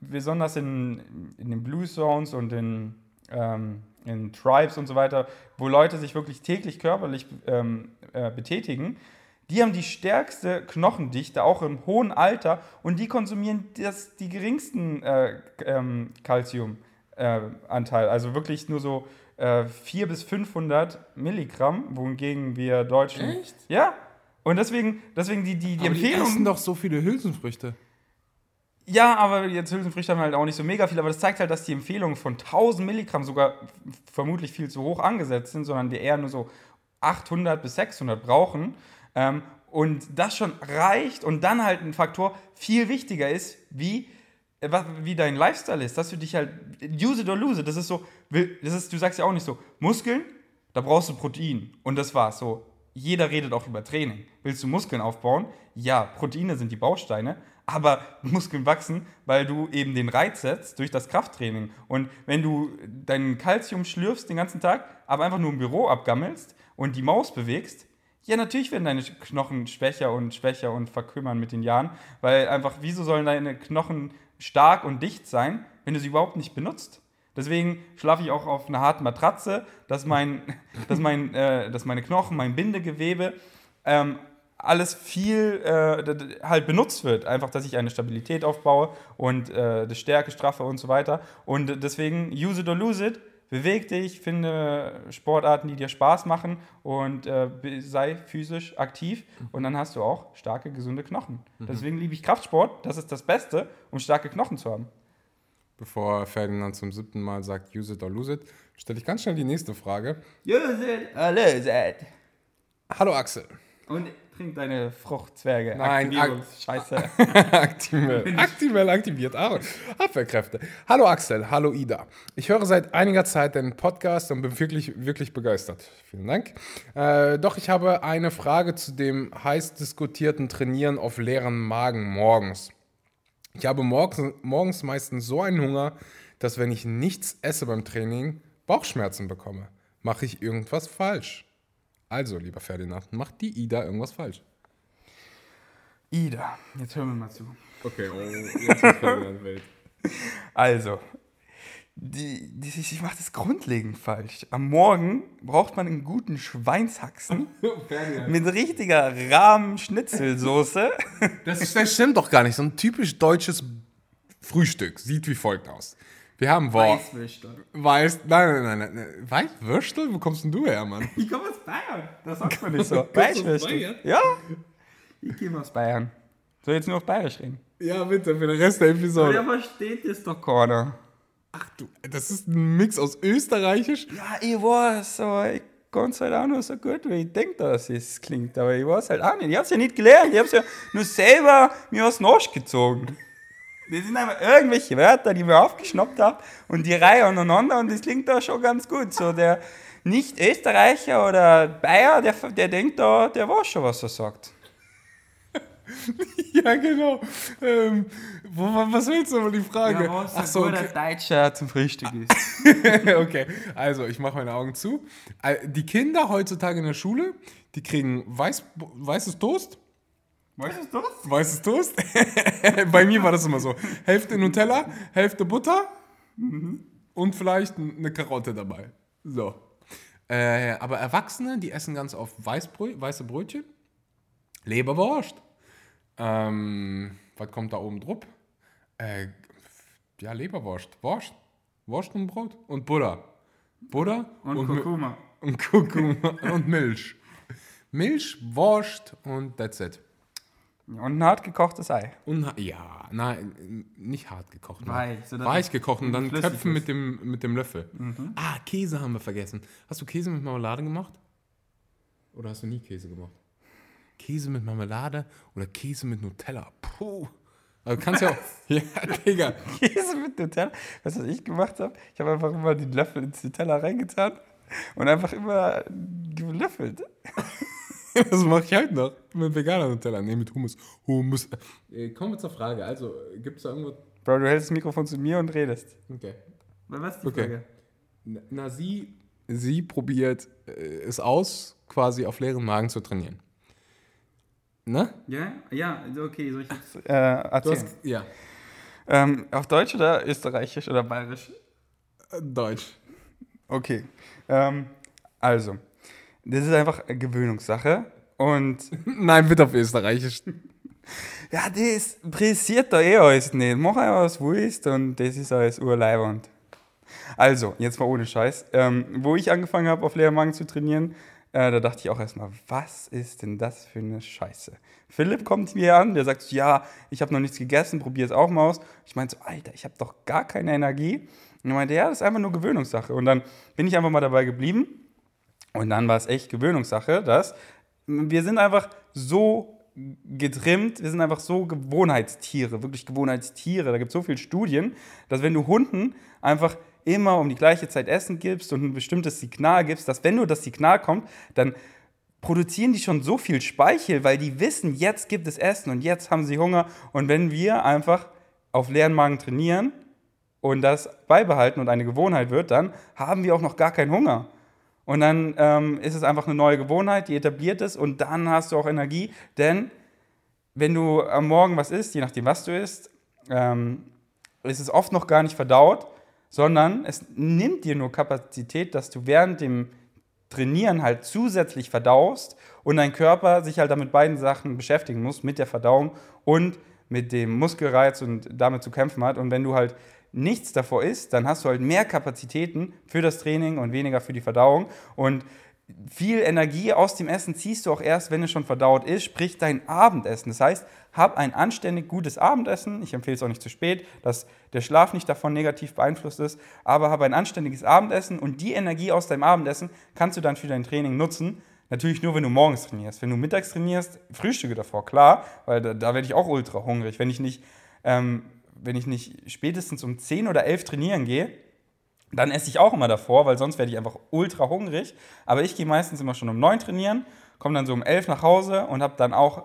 besonders in, in den Blue Zones und in, ähm, in Tribes und so weiter, wo Leute sich wirklich täglich körperlich ähm, äh, betätigen, die haben die stärkste Knochendichte, auch im hohen Alter, und die konsumieren das, die geringsten äh, ähm, Calcium-Anteil. also wirklich nur so äh, 400 bis 500 Milligramm, wohingegen wir Deutschen. Echt? Ja. Und deswegen, deswegen die, die, die Aber die Empfehlung. essen doch so viele Hülsenfrüchte. Ja, aber jetzt Hülsenfrüchte haben halt auch nicht so mega viel, aber das zeigt halt, dass die Empfehlungen von 1000 Milligramm sogar vermutlich viel zu hoch angesetzt sind, sondern wir eher nur so 800 bis 600 brauchen. Ähm, und das schon reicht und dann halt ein Faktor viel wichtiger ist, wie, äh, wie dein Lifestyle ist, dass du dich halt, use it or lose it, das ist so, das ist, du sagst ja auch nicht so, Muskeln, da brauchst du Protein und das war's so. Jeder redet auch über Training. Willst du Muskeln aufbauen? Ja, Proteine sind die Bausteine, aber Muskeln wachsen, weil du eben den Reiz setzt durch das Krafttraining. Und wenn du dein Kalzium schlürfst den ganzen Tag, aber einfach nur im Büro abgammelst und die Maus bewegst, ja, natürlich werden deine Knochen schwächer und schwächer und verkümmern mit den Jahren, weil einfach, wieso sollen deine Knochen stark und dicht sein, wenn du sie überhaupt nicht benutzt? Deswegen schlafe ich auch auf einer harten Matratze, dass, mein, dass, mein, äh, dass meine Knochen, mein Bindegewebe, ähm, alles viel äh, halt benutzt wird. Einfach, dass ich eine Stabilität aufbaue und äh, die Stärke straffe und so weiter. Und deswegen, use it or lose it. Beweg dich, finde Sportarten, die dir Spaß machen und äh, sei physisch aktiv und dann hast du auch starke, gesunde Knochen. Deswegen liebe ich Kraftsport. Das ist das Beste, um starke Knochen zu haben. Bevor Ferdinand zum siebten Mal sagt, use it or lose it, stelle ich ganz schnell die nächste Frage. Use it or lose it. Hallo Axel. Und trink deine Fruchtzwerge. Nein, Aktivierungs- Scheiße. Aktimel, aktimel aktiviert. Abwehrkräfte. Hallo Axel, hallo Ida. Ich höre seit einiger Zeit den Podcast und bin wirklich, wirklich begeistert. Vielen Dank. Äh, doch ich habe eine Frage zu dem heiß diskutierten Trainieren auf leeren Magen morgens. Ich habe morgens, morgens meistens so einen Hunger, dass wenn ich nichts esse beim Training, Bauchschmerzen bekomme. Mache ich irgendwas falsch? Also, lieber Ferdinand, macht die Ida irgendwas falsch? Ida, jetzt hören wir mal zu. Okay, oh, jetzt ist Ferdinand wild. Also, die, die, ich mache das grundlegend falsch. Am Morgen braucht man einen guten Schweinshaxen mit richtiger Rahmenschnitzelsoße. Das, ist- das stimmt doch gar nicht. So ein typisch deutsches Frühstück sieht wie folgt aus. Wir haben Wort. Weiß. Nein, nein, nein, nein. Weißwürstel? Wo kommst denn du her, Mann? Ich komme aus Bayern. Das sagt man nicht so. Weißwürstel. Ja. Ich komme aus Bayern. Soll jetzt nur auf Bayerisch reden? Ja, bitte, für den Rest der Episode. versteht das doch keiner. Ach du, das ist ein Mix aus Österreichisch. Ja, ich weiß, aber ich kann es halt auch nur so gut, wie ich denke, dass es klingt. Aber ich weiß halt auch nicht. Ich habe es ja nicht gelernt. Ich habe es ja nur selber mir aus Arsch gezogen. Das sind einfach irgendwelche Wörter, die ich mir aufgeschnappt habe und die Reihe aneinander und das klingt da schon ganz gut. So der Nicht-Österreicher oder Bayer, der, der denkt da, der weiß schon, was er sagt. Ja, genau. Ähm, wo, was willst du aber die Frage? Ach so, okay. Deutscher zum Frühstück ist. okay. Also, ich mache meine Augen zu. Die Kinder heutzutage in der Schule, die kriegen weiß, weißes Toast. Weißt du das? Weißes Toast. Bei mir war das immer so. Hälfte Nutella, Hälfte Butter und vielleicht eine Karotte dabei. So. Äh, aber Erwachsene, die essen ganz oft Weißbrö weiße Brötchen, Leberwurst. Ähm, was kommt da oben drauf? Äh, ja, Leberwurst. Wurst. Wurst und Brot. Und Butter. Butter Und, Mi- Kurkuma. und Kurkuma und Milch. Milch, Wurst und that's it. Und ein hart gekochtes Ei. Und, ja, nein, nicht hart gekocht. Weich, so Weich gekocht und dann Töpfen ist. mit dem, mit dem Löffel. Ah, Käse haben wir vergessen. Hast du Käse mit Marmelade gemacht? Oder hast du nie Käse gemacht? Käse mit Marmelade oder Käse mit Nutella? Puh. Also kannst ja auch. ja, Digga. Käse mit Nutella. Weißt du, was ich gemacht habe? Ich habe einfach immer den Löffel ins Nutella reingetan und einfach immer gelöffelt. Das mache ich halt noch. Mit veganer Nutella. Nee, mit Hummus. Hummus. Äh, kommen wir zur Frage. Also, gibt es da irgendwo. Bro, du hältst das Mikrofon zu mir und redest. Okay. Was ist die Okay. Na, na, sie, sie probiert äh, es aus, quasi auf leeren Magen zu trainieren. Ne? Ja, ja, okay, soll ich jetzt äh, erzählen? hast, ja. Ähm, auf Deutsch oder Österreichisch oder Bayerisch? Äh, Deutsch. Okay. Ähm, also, das ist einfach eine Gewöhnungssache. Und Nein, bitte auf Österreichisch. ja, das interessiert da eh alles nicht. Mach einfach was du willst und das ist alles urleibernd. Also, jetzt mal ohne Scheiß. Ähm, wo ich angefangen habe, auf leeren Magen zu trainieren, äh, da dachte ich auch erstmal, was ist denn das für eine Scheiße? Philipp kommt mir an, der sagt, ja, ich habe noch nichts gegessen, probier es auch mal aus. Ich meinte so, Alter, ich habe doch gar keine Energie. Und er meinte, ja, das ist einfach nur Gewöhnungssache. Und dann bin ich einfach mal dabei geblieben. Und dann war es echt Gewöhnungssache, dass wir sind einfach so getrimmt, wir sind einfach so Gewohnheitstiere, wirklich Gewohnheitstiere. Da gibt es so viele Studien, dass wenn du Hunden einfach immer um die gleiche Zeit Essen gibst und ein bestimmtes Signal gibst, dass wenn du das Signal kommt, dann produzieren die schon so viel Speichel, weil die wissen, jetzt gibt es Essen und jetzt haben sie Hunger. Und wenn wir einfach auf leeren Magen trainieren und das beibehalten und eine Gewohnheit wird, dann haben wir auch noch gar keinen Hunger. Und dann ähm, ist es einfach eine neue Gewohnheit, die etabliert ist und dann hast du auch Energie. Denn wenn du am Morgen was isst, je nachdem, was du isst, ähm, ist es oft noch gar nicht verdaut, sondern es nimmt dir nur Kapazität, dass du während dem Trainieren halt zusätzlich verdaust und dein Körper sich halt damit beiden Sachen beschäftigen muss, mit der Verdauung und mit dem Muskelreiz und damit zu kämpfen hat. Und wenn du halt nichts davor isst, dann hast du halt mehr Kapazitäten für das Training und weniger für die Verdauung. Und viel Energie aus dem Essen ziehst du auch erst, wenn es schon verdaut ist, sprich dein Abendessen. Das heißt, hab ein anständig gutes Abendessen. Ich empfehle es auch nicht zu spät, dass der Schlaf nicht davon negativ beeinflusst ist, aber hab ein anständiges Abendessen und die Energie aus deinem Abendessen kannst du dann für dein Training nutzen. Natürlich nur, wenn du morgens trainierst. Wenn du mittags trainierst, frühstücke davor, klar, weil da, da werde ich auch ultra hungrig. Wenn ich nicht, ähm, wenn ich nicht spätestens um 10 oder 11 trainieren gehe, dann esse ich auch immer davor, weil sonst werde ich einfach ultra hungrig. Aber ich gehe meistens immer schon um 9 trainieren, komme dann so um 11 nach Hause und habe dann auch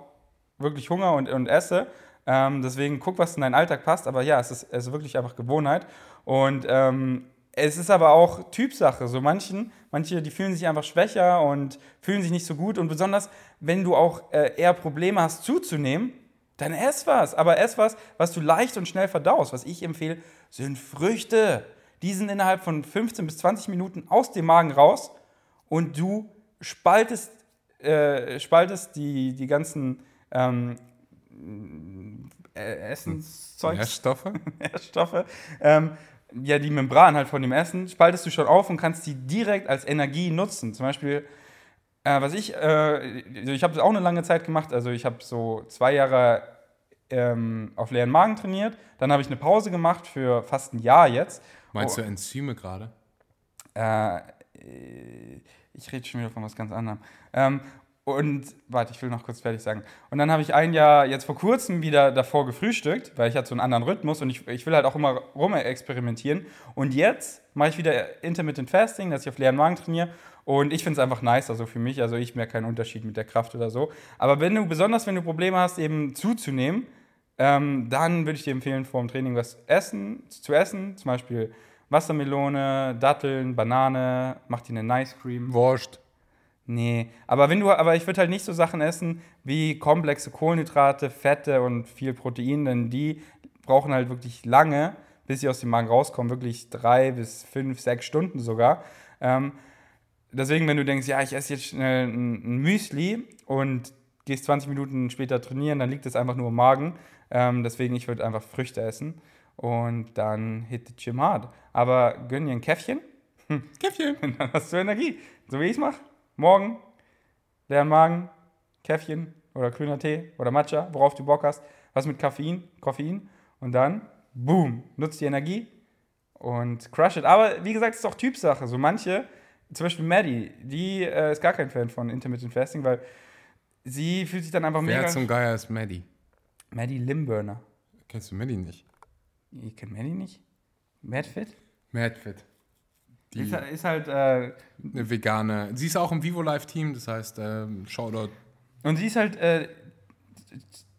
wirklich Hunger und, und esse. Ähm, deswegen guck, was in deinen Alltag passt. Aber ja, es ist, es ist wirklich einfach Gewohnheit. Und ähm, es ist aber auch Typsache. So manchen, manche, die fühlen sich einfach schwächer und fühlen sich nicht so gut. Und besonders, wenn du auch äh, eher Probleme hast zuzunehmen, dann ess was. Aber ess was, was du leicht und schnell verdaust. Was ich empfehle, sind Früchte. Die sind innerhalb von 15 bis 20 Minuten aus dem Magen raus und du spaltest, äh, spaltest die, die ganzen ähm, äh, Essenszeugs. Nährstoffe? Nährstoffe. Ähm, ja, die Membran halt von dem Essen, spaltest du schon auf und kannst die direkt als Energie nutzen. Zum Beispiel, äh, was ich, äh, ich habe das auch eine lange Zeit gemacht, also ich habe so zwei Jahre ähm, auf leeren Magen trainiert, dann habe ich eine Pause gemacht für fast ein Jahr jetzt Meinst Oh. du Enzyme gerade? Äh, ich rede schon wieder von was ganz anderem. Ähm, und warte, ich will noch kurz fertig sagen. Und dann habe ich ein Jahr jetzt vor kurzem wieder davor gefrühstückt, weil ich hatte so einen anderen Rhythmus und ich, ich will halt auch immer rum experimentieren. Und jetzt mache ich wieder Intermittent Fasting, dass ich auf leeren Magen trainiere. Und ich finde es einfach nice, also für mich. Also ich merke keinen Unterschied mit der Kraft oder so. Aber wenn du, besonders wenn du Probleme hast, eben zuzunehmen, ähm, dann würde ich dir empfehlen, vor dem Training was essen, zu essen. Zum Beispiel Wassermelone, Datteln, Banane, mach dir eine Nice Cream. Wurscht. Nee, aber wenn du, aber ich würde halt nicht so Sachen essen wie komplexe Kohlenhydrate, Fette und viel Protein, denn die brauchen halt wirklich lange, bis sie aus dem Magen rauskommen, wirklich drei bis fünf, sechs Stunden sogar. Ähm, deswegen, wenn du denkst, ja, ich esse jetzt schnell ein, Müsli und gehst 20 Minuten später trainieren, dann liegt es einfach nur im Magen. Ähm, deswegen, ich würde einfach Früchte essen und dann hit the gym hard. Aber gönn dir ein Käffchen, Käffchen. und dann hast du Energie. So wie ich es mache. Morgen, leeren Magen, Käffchen oder grüner Tee oder Matcha, worauf du Bock hast. Was mit Koffein, Koffein. Und dann, boom, nutzt die Energie und crush it. Aber wie gesagt, es ist auch Typsache. So manche, zum Beispiel Maddie, die äh, ist gar kein Fan von Intermittent Fasting, weil sie fühlt sich dann einfach Wer mega... zum Geier ist Maddie? Maddie Limburner. Kennst du Maddie nicht? Ihr kennt Maddie nicht? Madfit? Madfit. Die Ist, halt- ist halt... Äh, eine vegane. Sie ist auch im Vivo Live Team, das heißt, ähm, Shoutout. und sie ist halt äh,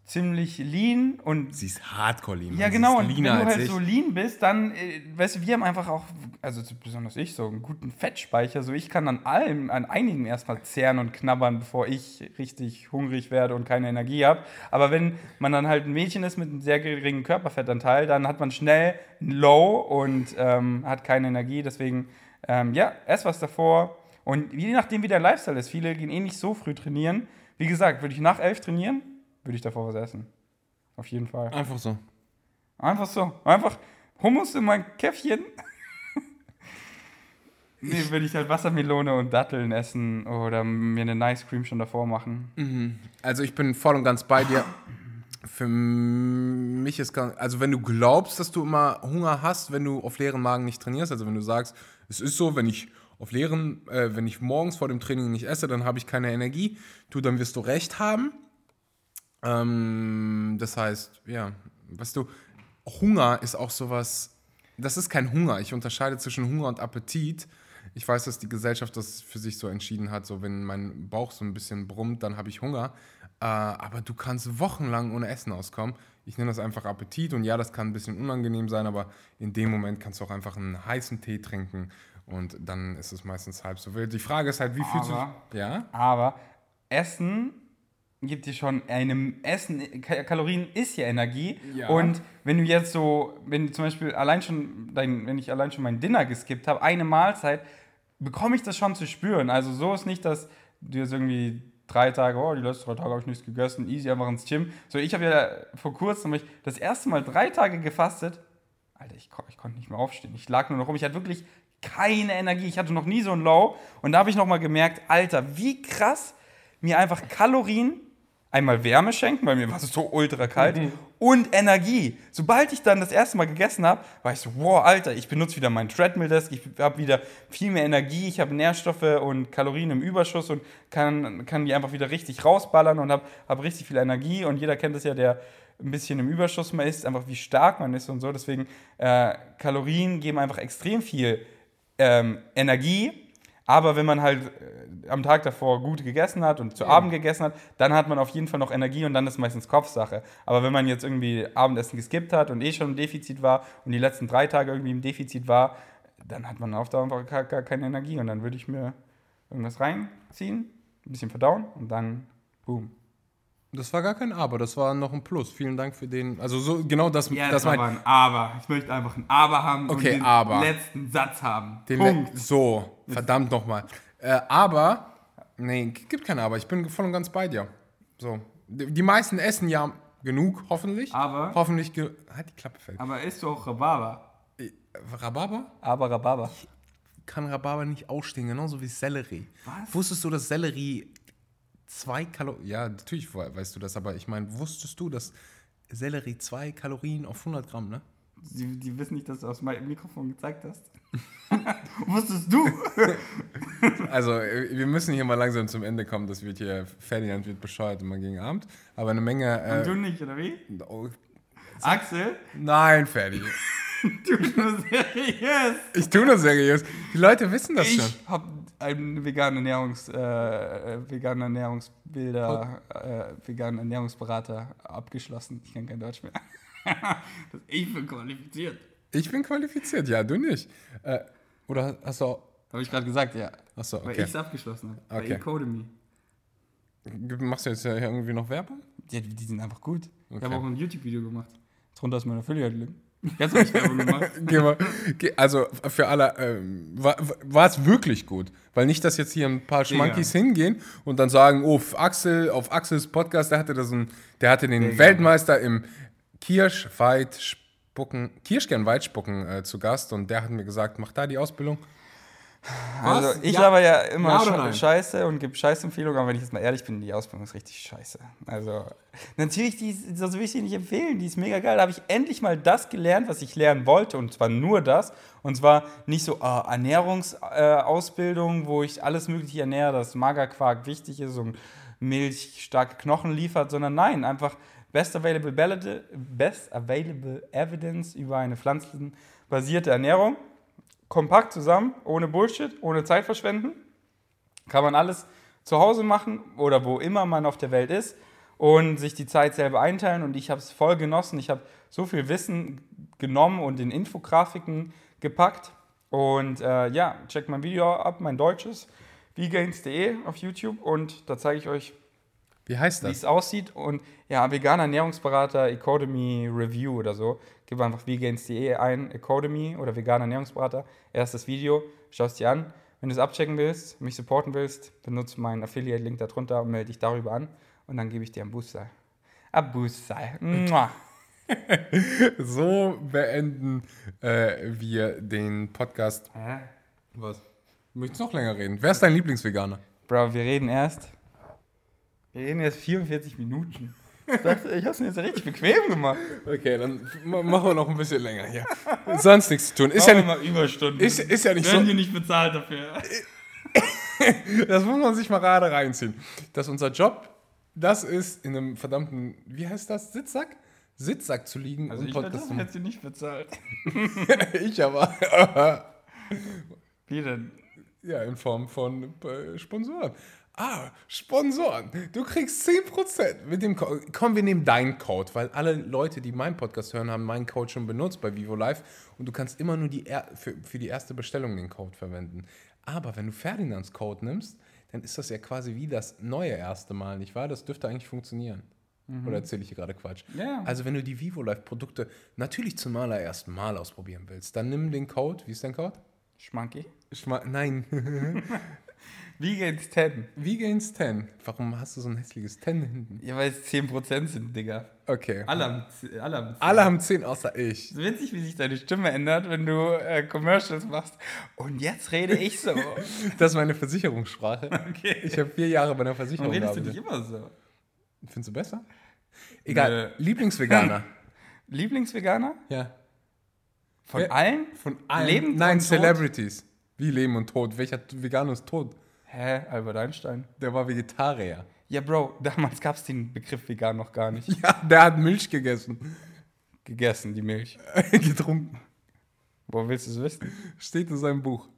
ziemlich lean und Sie ist hardcore lean. Ja, genau. Und wenn du halt ich. so lean bist, dann, äh, weißt du, wir haben einfach auch, also besonders ich, so einen guten Fettspeicher. So, ich kann an allem, an einigen erstmal zehren und knabbern, bevor ich richtig hungrig werde und keine Energie habe. Aber wenn man dann halt ein Mädchen ist mit einem sehr geringen Körperfettanteil, dann hat man schnell ein Low und ähm, hat keine Energie. Deswegen, ähm, ja, ess was davor. Und je nachdem, wie der Lifestyle ist, viele gehen eh nicht so früh trainieren. Wie gesagt, würde ich nach elf trainieren, würde ich davor was essen. Auf jeden Fall. Einfach so. Einfach so. Einfach Hummus in mein Käffchen. nee, würde ich halt Wassermelone und Datteln essen oder mir eine Nice Cream schon davor machen. Also ich bin voll und ganz bei dir. Für mich ist ganz, also wenn du glaubst, dass du immer Hunger hast, wenn du auf leeren Magen nicht trainierst, also wenn du sagst, es ist so, wenn ich auf leeren, äh, wenn ich morgens vor dem Training nicht esse, dann habe ich keine Energie. Du, dann wirst du recht haben. Ähm, das heißt, ja, weißt du, Hunger ist auch sowas, das ist kein Hunger. Ich unterscheide zwischen Hunger und Appetit. Ich weiß, dass die Gesellschaft das für sich so entschieden hat, so wenn mein Bauch so ein bisschen brummt, dann habe ich Hunger. Äh, aber du kannst wochenlang ohne Essen auskommen. Ich nenne das einfach Appetit und ja, das kann ein bisschen unangenehm sein, aber in dem Moment kannst du auch einfach einen heißen Tee trinken und dann ist es meistens halb so wild. Die Frage ist halt, wie fühlst du Ja? Aber Essen gibt dir schon einem Essen, Ka- Kalorien ist ja Energie. Ja. Und wenn du jetzt so, wenn du zum Beispiel allein schon, dein, wenn ich allein schon mein Dinner geskippt habe, eine Mahlzeit, bekomme ich das schon zu spüren. Also so ist nicht, dass du jetzt irgendwie drei Tage, oh, die letzten drei Tage habe ich nichts gegessen, easy, einfach ins Gym. So, ich habe ja vor kurzem hab ich das erste Mal drei Tage gefastet. Alter, ich, ich konnte nicht mehr aufstehen. Ich lag nur noch rum. Ich hatte wirklich keine Energie. Ich hatte noch nie so ein Low. Und da habe ich nochmal gemerkt, Alter, wie krass mir einfach Kalorien einmal Wärme schenken, weil mir war es so ultra kalt, und Energie. Sobald ich dann das erste Mal gegessen habe, war ich so, wow, Alter, ich benutze wieder meinen Treadmill-Desk, ich habe wieder viel mehr Energie, ich habe Nährstoffe und Kalorien im Überschuss und kann, kann die einfach wieder richtig rausballern und habe hab richtig viel Energie. Und jeder kennt das ja, der ein bisschen im Überschuss mal ist, einfach wie stark man ist und so. Deswegen, äh, Kalorien geben einfach extrem viel ähm, Energie. Aber wenn man halt äh, am Tag davor gut gegessen hat und zu Abend gegessen hat, dann hat man auf jeden Fall noch Energie und dann ist meistens Kopfsache. Aber wenn man jetzt irgendwie Abendessen geskippt hat und eh schon im Defizit war und die letzten drei Tage irgendwie im Defizit war, dann hat man auf Dauer einfach gar, gar keine Energie und dann würde ich mir irgendwas reinziehen, ein bisschen verdauen und dann boom. Das war gar kein Aber, das war noch ein Plus. Vielen Dank für den. Also so genau das, das mein, ein Aber. Ich möchte einfach ein Aber haben Okay, den aber. letzten Satz haben. Den Le- so, verdammt nochmal. Äh, aber, nee, gibt kein Aber. Ich bin voll und ganz bei dir. So. Die, die meisten essen ja genug, hoffentlich. Aber- Hoffentlich. Ge halt die Klappe fällt. Aber isst du auch Rhabarber? Äh, Rhabarber? Aber Rhabarber. Kann Rhabarber nicht ausstehen, genauso wie Sellerie. Was? Wusstest du, dass Sellerie zwei Kalorien. Ja, natürlich we- weißt du das, aber ich meine, wusstest du, dass Sellerie zwei Kalorien auf 100 Gramm, ne? Die, die wissen nicht, dass du aus meinem Mikrofon gezeigt hast. Wusstest du? Also, äh, wir müssen hier mal langsam zum Ende kommen. Das wird hier, Ferdinand wird bescheuert immer gegen Abend. Aber eine Menge. Und du Äh, nicht, oder wie? oh, Axel? nein, Ferdi. Du nur seriös. Ich tue das seriös. Die Leute wissen das schon. Ich habe einen veganen Ernährungs, äh, äh, veganen Ernährungsbilder, äh, veganen Ernährungsberater abgeschlossen. Ich kann kein Deutsch mehr. Ich bin qualifiziert. Ich bin qualifiziert, ja, du nicht. Äh, oder hast du auch. Habe ich gerade gesagt, ja. Achso, Weil okay. ich es abgeschlossen habe. Bei Okay. Ecodemy. Machst du jetzt ja irgendwie noch Werbung? Die, die sind einfach gut. Ich Okay. habe auch ein YouTube-Video gemacht. Drunter ist mein Affiliate-Link. Jetzt habe ich Werbung gemacht. Geh mal, geh, also für alle, ähm, war es wirklich gut? Weil nicht, dass jetzt hier ein paar Schmankis hingehen und dann sagen, oh, auf Axel, auf Axels Podcast, der hatte, das ein, der hatte den Digga. Weltmeister im Kirschweitspucken, Kirschkernweitspucken äh, zu Gast und der hat mir gesagt, mach da die Ausbildung. Also Was? ich Ja. laber ja immer Ja? Scheiße und gebe Scheißempfehlungen, aber wenn ich jetzt mal ehrlich bin, die Ausbildung ist richtig scheiße. Also natürlich, die ist, das will ich dir nicht empfehlen, die ist mega geil. Da habe ich endlich mal das gelernt, was ich lernen wollte und zwar nur das. Und zwar nicht so äh, Ernährungsausbildung, äh, wo ich alles mögliche ernähre, dass Magerquark wichtig ist und Milch starke Knochen liefert, sondern nein, einfach Best Available, Ballad- Best Available Evidence über eine pflanzenbasierte Ernährung kompakt zusammen, ohne Bullshit, ohne Zeit verschwenden. Kann man alles zu Hause machen oder wo immer man auf der Welt ist und sich die Zeit selber einteilen. Und ich habe es voll genossen. Ich habe so viel Wissen genommen und in Infografiken gepackt. Und äh, ja, checkt mein Video ab, mein deutsches, vgains.de auf YouTube. Und da zeige ich euch, Wie heißt wie das? es aussieht. Und ja, veganer Ernährungsberater, Economy Review oder so. Gib einfach vegans.de ein, Economy oder veganer Ernährungsberater. Erstes Video, schau es dir an. Wenn du es abchecken willst, mich supporten willst, benutze meinen Affiliate-Link darunter und melde dich darüber an. Und dann gebe ich dir ein Booster. Ein Booster. Mua. So beenden äh, wir den Podcast. Hä? Was? Du möchtest noch länger reden. Wer ist dein Lieblingsveganer? Bro, wir reden erst. Wir reden erst 44 Minuten. Ich dachte, ich hab's mir jetzt richtig bequem gemacht. Okay, dann ma- machen wir noch ein bisschen länger hier. Sonst nichts zu tun. Ist ja, Machen nicht, wir mal Überstunden. ist, ist ja nicht Werden so. die nicht bezahlt dafür. Das muss man sich mal gerade reinziehen. Dass unser Job, das ist in einem verdammten, wie heißt das, Sitzsack? Sitzsack zu liegen Also und ich Podcast zu hätte sie nicht bezahlt. machen. Ich aber. Wie denn? ja, in Form von äh, Sponsoren. Ah, Sponsoren. Du kriegst 10% mit dem Code. Komm, wir nehmen deinen Code, weil alle Leute, die meinen Podcast hören, haben meinen Code schon benutzt bei Vivo Live und du kannst immer nur die er für, für die erste Bestellung den Code verwenden. Aber wenn du Ferdinands Code nimmst, dann ist das ja quasi wie das neue erste Mal, nicht wahr? Das dürfte eigentlich funktionieren. Oder erzähle ich hier gerade Quatsch? Ja. Also wenn du die Vivo Live Produkte natürlich zum allerersten Mal ausprobieren willst, dann nimm den Code. Wie ist dein Code? Schmanky. Ich ma- Nein. Wie geht's 10? Wie geht's 10? Warum hast du so ein hässliches 10 hinten? Ja, weil es 10% sind, Digga. Okay. Alle haben, alle haben 10. Alle haben 10 außer ich. Es ist witzig, wie sich deine Stimme ändert, wenn du äh, Commercials machst. Und jetzt rede ich so. Das ist meine Versicherungssprache. Okay. Ich habe vier Jahre bei einer Warum Versicherung redest du nicht immer so? Findest du besser? Egal. Nö. Lieblingsveganer. Lieblingsveganer? ja. Von Wer- allen? Von allen. Leben Nein, und Tod? Celebrities. Wie Leben und Tod. Welcher Veganer ist tot? Hä? Albert Einstein. Der war Vegetarier. Ja, Bro, damals gab es den Begriff vegan noch gar nicht. Ja, der hat Milch gegessen. Gegessen, die Milch. Getrunken. Wo willst du es wissen? Steht in seinem Buch.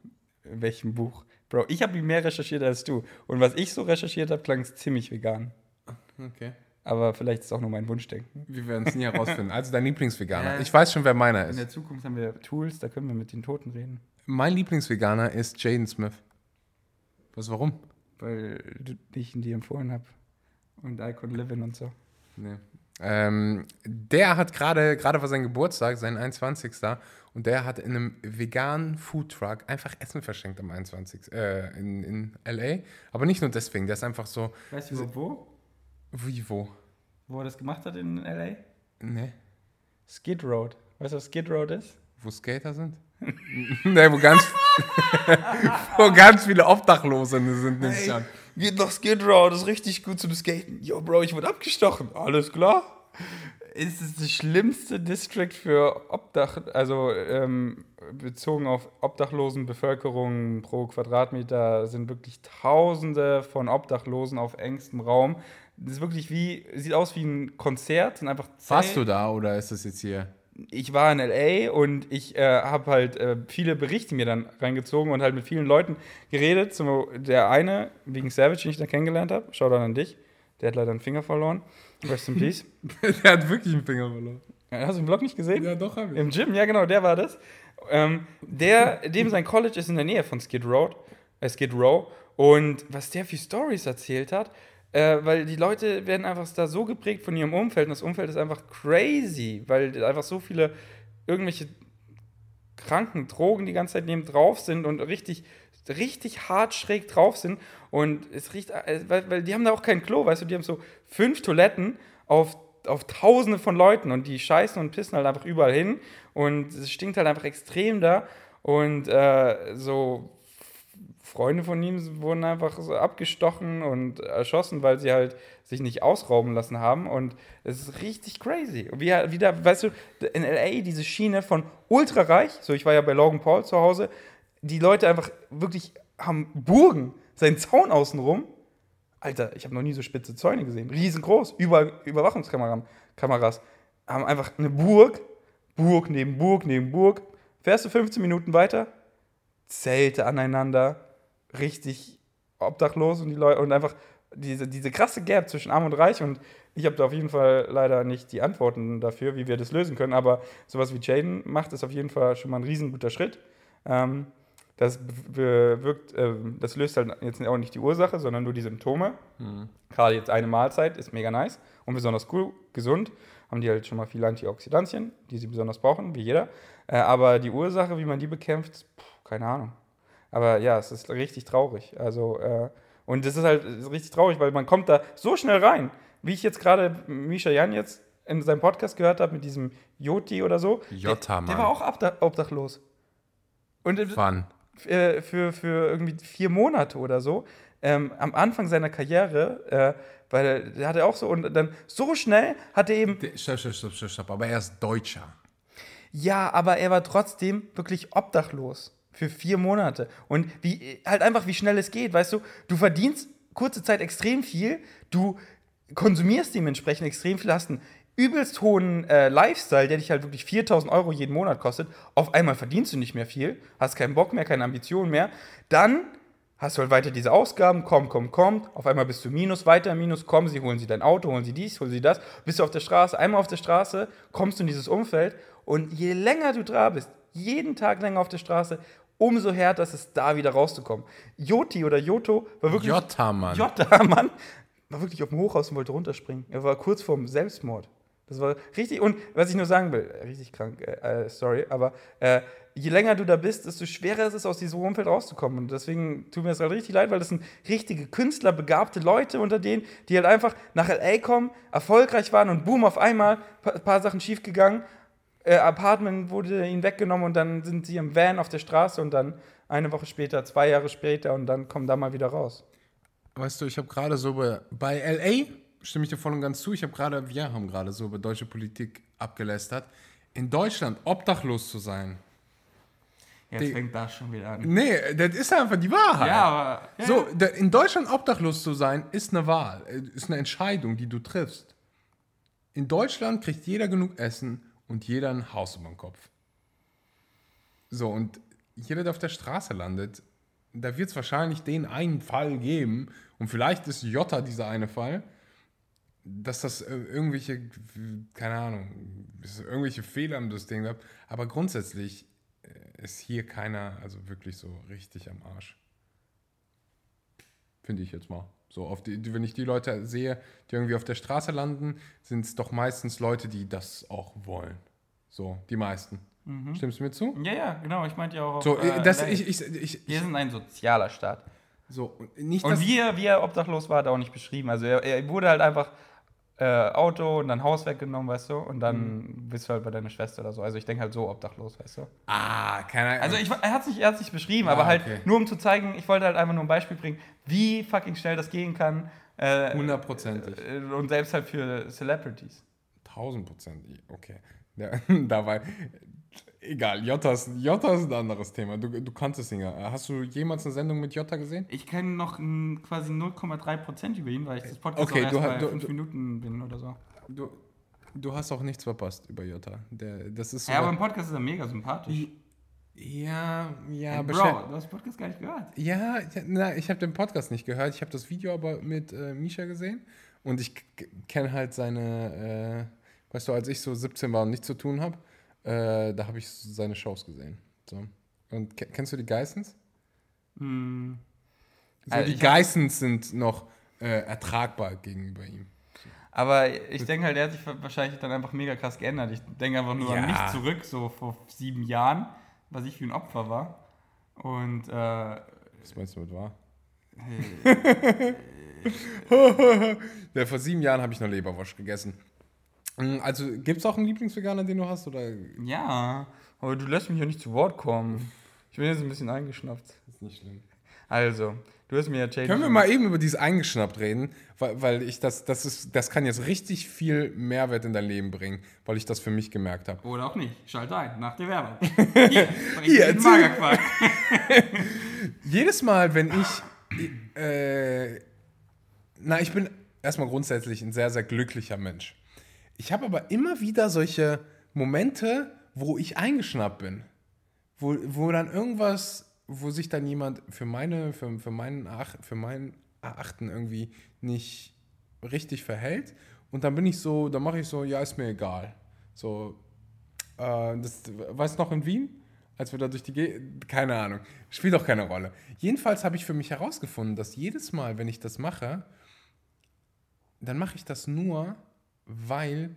In welchem Buch? Bro, ich habe mehr recherchiert als du. Und was ich so recherchiert habe, klang es ziemlich vegan. Okay. Aber vielleicht ist es auch nur mein Wunschdenken. Wir werden es nie herausfinden. Also dein Lieblingsveganer. Äh. Ich weiß schon, wer meiner In ist. der Zukunft haben wir Tools, da können wir mit den Toten reden. Mein Lieblingsveganer ist Jaden Smith. Was, warum? Weil ich ihn dir empfohlen habe. Und Icon Living und so. Nee. Ähm, der hat gerade, gerade war sein Geburtstag, sein 21. Und der hat in einem veganen Foodtruck einfach Essen verschenkt am 21. Äh, in, in L.A. Aber nicht nur deswegen, der ist einfach so, Weißt du wo? wie, wo? Wo er das gemacht hat in L.A.? Ne? Skid Road. Weißt du, was Skid Road ist? Wo Skater sind? ne, wo ganz, wo ganz viele Obdachlose sind, nehme ich an. Geht nach Skid Row, das ist richtig gut zum Skaten. Yo, Bro, ich wurde abgestochen. Alles klar. Ist es das schlimmste District für Obdach, also ähm, bezogen auf Obdachlosenbevölkerung pro Quadratmeter sind wirklich Tausende von Obdachlosen auf engstem Raum. Das ist wirklich wie, sieht aus wie ein Konzert, sind einfach Warst du Zelt- da oder ist das jetzt hier? Ich war in LA und ich äh, habe halt äh, viele Berichte mir dann reingezogen und halt mit vielen Leuten geredet. So, der eine, wegen Savage, den ich da kennengelernt habe, schau dann an dich, der hat leider einen Finger verloren. Rest in peace. der hat wirklich einen Finger verloren. Hast du den Vlog nicht gesehen? Ja, doch, hab ich. Im Gym, ja genau, der war das. Ähm, der, dem sein College ist in der Nähe von Skid Row, äh, Skid Row. Und was der für Stories erzählt hat, äh, weil die Leute werden einfach da so geprägt von ihrem Umfeld und das Umfeld ist einfach crazy, weil einfach so viele irgendwelche kranken Drogen die ganze Zeit neben drauf sind und richtig, richtig hart schräg drauf sind. Und es riecht, äh, weil, weil die haben da auch kein Klo, weißt du, die haben so fünf Toiletten auf, auf tausende von Leuten und die scheißen und pissen halt einfach überall hin. Und es stinkt halt einfach extrem da. Und äh, so Freunde von ihm wurden einfach so abgestochen und erschossen, weil sie halt sich nicht ausrauben lassen haben. Und es ist richtig crazy. Wie er wieder, weißt du, in LA diese Schiene von ultrareich, so ich war ja bei Logan Paul zu Hause, die Leute einfach wirklich haben Burgen, seinen Zaun außenrum. Alter, ich habe noch nie so spitze Zäune gesehen. Riesengroß, überall Überwachungskameras. Kameras. Haben einfach eine Burg, Burg neben Burg neben Burg. Fährst du 15 Minuten weiter, Zelte aneinander, richtig obdachlos und die Leute und einfach diese, diese krasse Gap zwischen Arm und Reich und ich habe da auf jeden Fall leider nicht die Antworten dafür, wie wir das lösen können, aber sowas wie Jaden macht ist auf jeden Fall schon mal ein riesenguter Schritt. Ähm, das bewirkt, ähm, das löst halt jetzt auch nicht die Ursache, sondern nur die Symptome. Gerade jetzt eine Mahlzeit ist mega nice und besonders cool, gesund. Haben die halt schon mal viele Antioxidantien, die sie besonders brauchen, wie jeder. Äh, aber die Ursache, wie man die bekämpft, pff, keine Ahnung. Aber ja, es ist richtig traurig. Also, äh, und das ist halt richtig traurig, weil man kommt da so schnell rein. Wie ich jetzt gerade Misha Jan jetzt in seinem Podcast gehört habe mit diesem Joti oder so. Jota, der, der Mann. war auch obdach obdachlos. Und Wann? äh, für, für irgendwie vier Monate oder so. Ähm, am Anfang seiner Karriere, äh, weil der hatte auch so, und dann so schnell hat er eben Stopp, stopp, stopp, stopp, stopp. Aber er ist Deutscher. Ja, aber er war trotzdem wirklich obdachlos für vier Monate. Und wie halt einfach, wie schnell es geht, weißt du, du verdienst kurze Zeit extrem viel, du konsumierst dementsprechend extrem viel, hast einen übelst hohen äh, Lifestyle, der dich halt wirklich 4000 Euro jeden Monat kostet. Auf einmal verdienst du nicht mehr viel, hast keinen Bock mehr, keine Ambitionen mehr. Dann hast du halt weiter diese Ausgaben, komm, komm, komm. Auf einmal bist du minus, weiter minus, komm, sie holen sie dein Auto, holen sie dies, holen sie das. Bist du auf der Straße, einmal auf der Straße, kommst du in dieses Umfeld und je länger du da bist, jeden Tag länger auf der Straße, umso härter ist es, da wieder rauszukommen. Joti oder Joto war wirklich. Jota, Mann. Jota, Mann, war wirklich auf dem Hochhaus und wollte runterspringen. Er war kurz vorm Selbstmord. Das war richtig, und was ich nur sagen will, richtig krank, äh, äh, sorry, aber äh, je länger du da bist, desto schwerer ist es, aus diesem Umfeld rauszukommen. Und deswegen tut mir das halt richtig leid, weil das sind richtige Künstler, begabte Leute unter denen, die halt einfach nach L.A. kommen, erfolgreich waren und boom, auf einmal, ein paar Sachen schiefgegangen, äh, Apartment wurde ihnen weggenommen und dann sind sie im Van auf der Straße und dann eine Woche später, zwei Jahre später und dann kommen da mal wieder raus. Weißt du, ich habe gerade so bei, bei LA, stimme ich dir voll und ganz zu, ich habe gerade, wir haben gerade so über deutsche Politik abgelästert. In Deutschland obdachlos zu sein. Jetzt Die- fängt das schon wieder an. Nee, das ist einfach die Wahrheit. Ja, aber. Ja, So, da- in Deutschland obdachlos zu sein, ist eine Wahl, äh, ist eine Entscheidung, die du triffst. In Deutschland kriegt jeder genug Essen und jeder ein Haus über dem Kopf. So, und jeder, der auf der Straße landet, da wird es wahrscheinlich den einen Fall geben, und vielleicht ist Jota dieser eine Fall, dass das äh, irgendwelche, keine Ahnung, irgendwelche Fehler im System gab. Aber grundsätzlich äh, ist hier keiner also wirklich so richtig am Arsch. Finde ich jetzt mal. So, auf die, wenn ich die Leute sehe, die irgendwie auf der Straße landen, sind es doch meistens Leute, die das auch wollen. So, die meisten. Stimmst du mir zu? ja, ja, genau. Ich meinte ja auch. So, auf, äh, das, ich, ich, ich, wir sind ein sozialer Staat. so, nicht, Und wie er, wie er obdachlos war, hat er auch nicht beschrieben. Also er, er wurde halt einfach äh, Auto und dann Haus weggenommen, weißt du? Und dann bist du halt bei deiner Schwester oder so. Also ich denke halt so obdachlos, weißt du? ah, keine Ahnung. Also ich, er hat es nicht, er hat's nicht beschrieben, Ah, aber halt okay. nur um zu zeigen, ich wollte halt einfach nur ein Beispiel bringen, wie fucking schnell das gehen kann. Äh, hundertprozentig. äh, und selbst halt für Celebrities. Tausendprozentig, okay. Ja, dabei, egal, Jota ist, Jota ist ein anderes Thema. Du, du kanntest ihn ja. Hast du jemals eine Sendung mit Jota gesehen? Ich kenne noch mm, quasi 0,3% über ihn, weil ich das Podcast Okay, auch erst bei du- fünf du- Minuten bin oder so. Du, du hast auch nichts verpasst über Jota. Der, das ist so Ja, aber im Podcast ist er mega sympathisch. ja, ja, Ey, beschä- Bro, du hast den Podcast gar nicht gehört. Ja, ja, na, ich habe den Podcast nicht gehört. Ich habe das Video aber mit äh, Misha gesehen. Und ich kenne halt seine, äh, weißt du, als ich so 17 war und nichts zu tun habe, äh, da habe ich seine Shows gesehen. So. Und ke- kennst du die Geissens? Hm. So, Also die Geissens sind noch äh, ertragbar gegenüber ihm. Aber ich denke halt, er hat sich wahrscheinlich dann einfach mega krass geändert. Ich denke einfach nur Ja. an mich zurück, so vor sieben Jahren, was ich für ein Opfer war. Und äh, Was meinst du mit wahr? ja, vor sieben Jahren habe ich noch Leberwurst gegessen. Mm, Also, gibt es auch einen Lieblingsveganer, den du hast? Oder ja, aber du lässt mich ja nicht zu Wort kommen. Ich bin jetzt ein bisschen eingeschnappt. ist nicht schlimm. Also, du hast mir ja Jade. Können wir mal eben über dieses eingeschnappt reden, weil, weil ich das, das ist, das kann jetzt richtig viel Mehrwert in dein Leben bringen, weil ich das für mich gemerkt habe. Oder auch nicht. Schalte ein, nach der Werbung. Hier, Hier, den. Magerquark. Jedes Mal, wenn ich, äh, na, ich bin erstmal grundsätzlich ein sehr, sehr glücklicher Mensch. Ich habe aber immer wieder solche Momente, wo ich eingeschnappt bin. Wo, wo dann irgendwas, wo sich dann jemand für meine, für, für meinen, Ach, für meinen Erachten irgendwie nicht richtig verhält. Und dann bin ich so, dann mache ich so, ja, ist mir egal. So, äh, das, weißt du noch in Wien? Als wir da durch die Ge keine Ahnung, spielt auch keine Rolle. Jedenfalls habe ich für mich herausgefunden, dass jedes Mal, wenn ich das mache, dann mache ich das nur, weil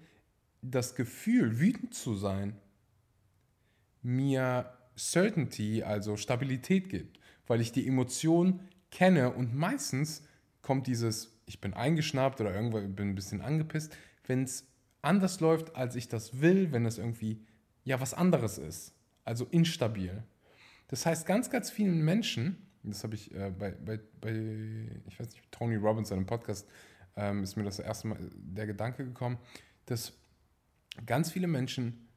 das Gefühl, wütend zu sein, mir Certainty, also Stabilität gibt, weil ich die Emotion kenne und meistens kommt dieses, ich bin eingeschnappt oder irgendwo bin ein bisschen angepisst, wenn es anders läuft, als ich das will, wenn es irgendwie ja was anderes ist, also instabil. Das heißt, ganz, ganz vielen Menschen, das habe ich äh, bei, bei, bei, ich weiß nicht, Tony Robbins, seinem Podcast, ähm, ist mir das erste Mal der Gedanke gekommen, dass ganz viele Menschen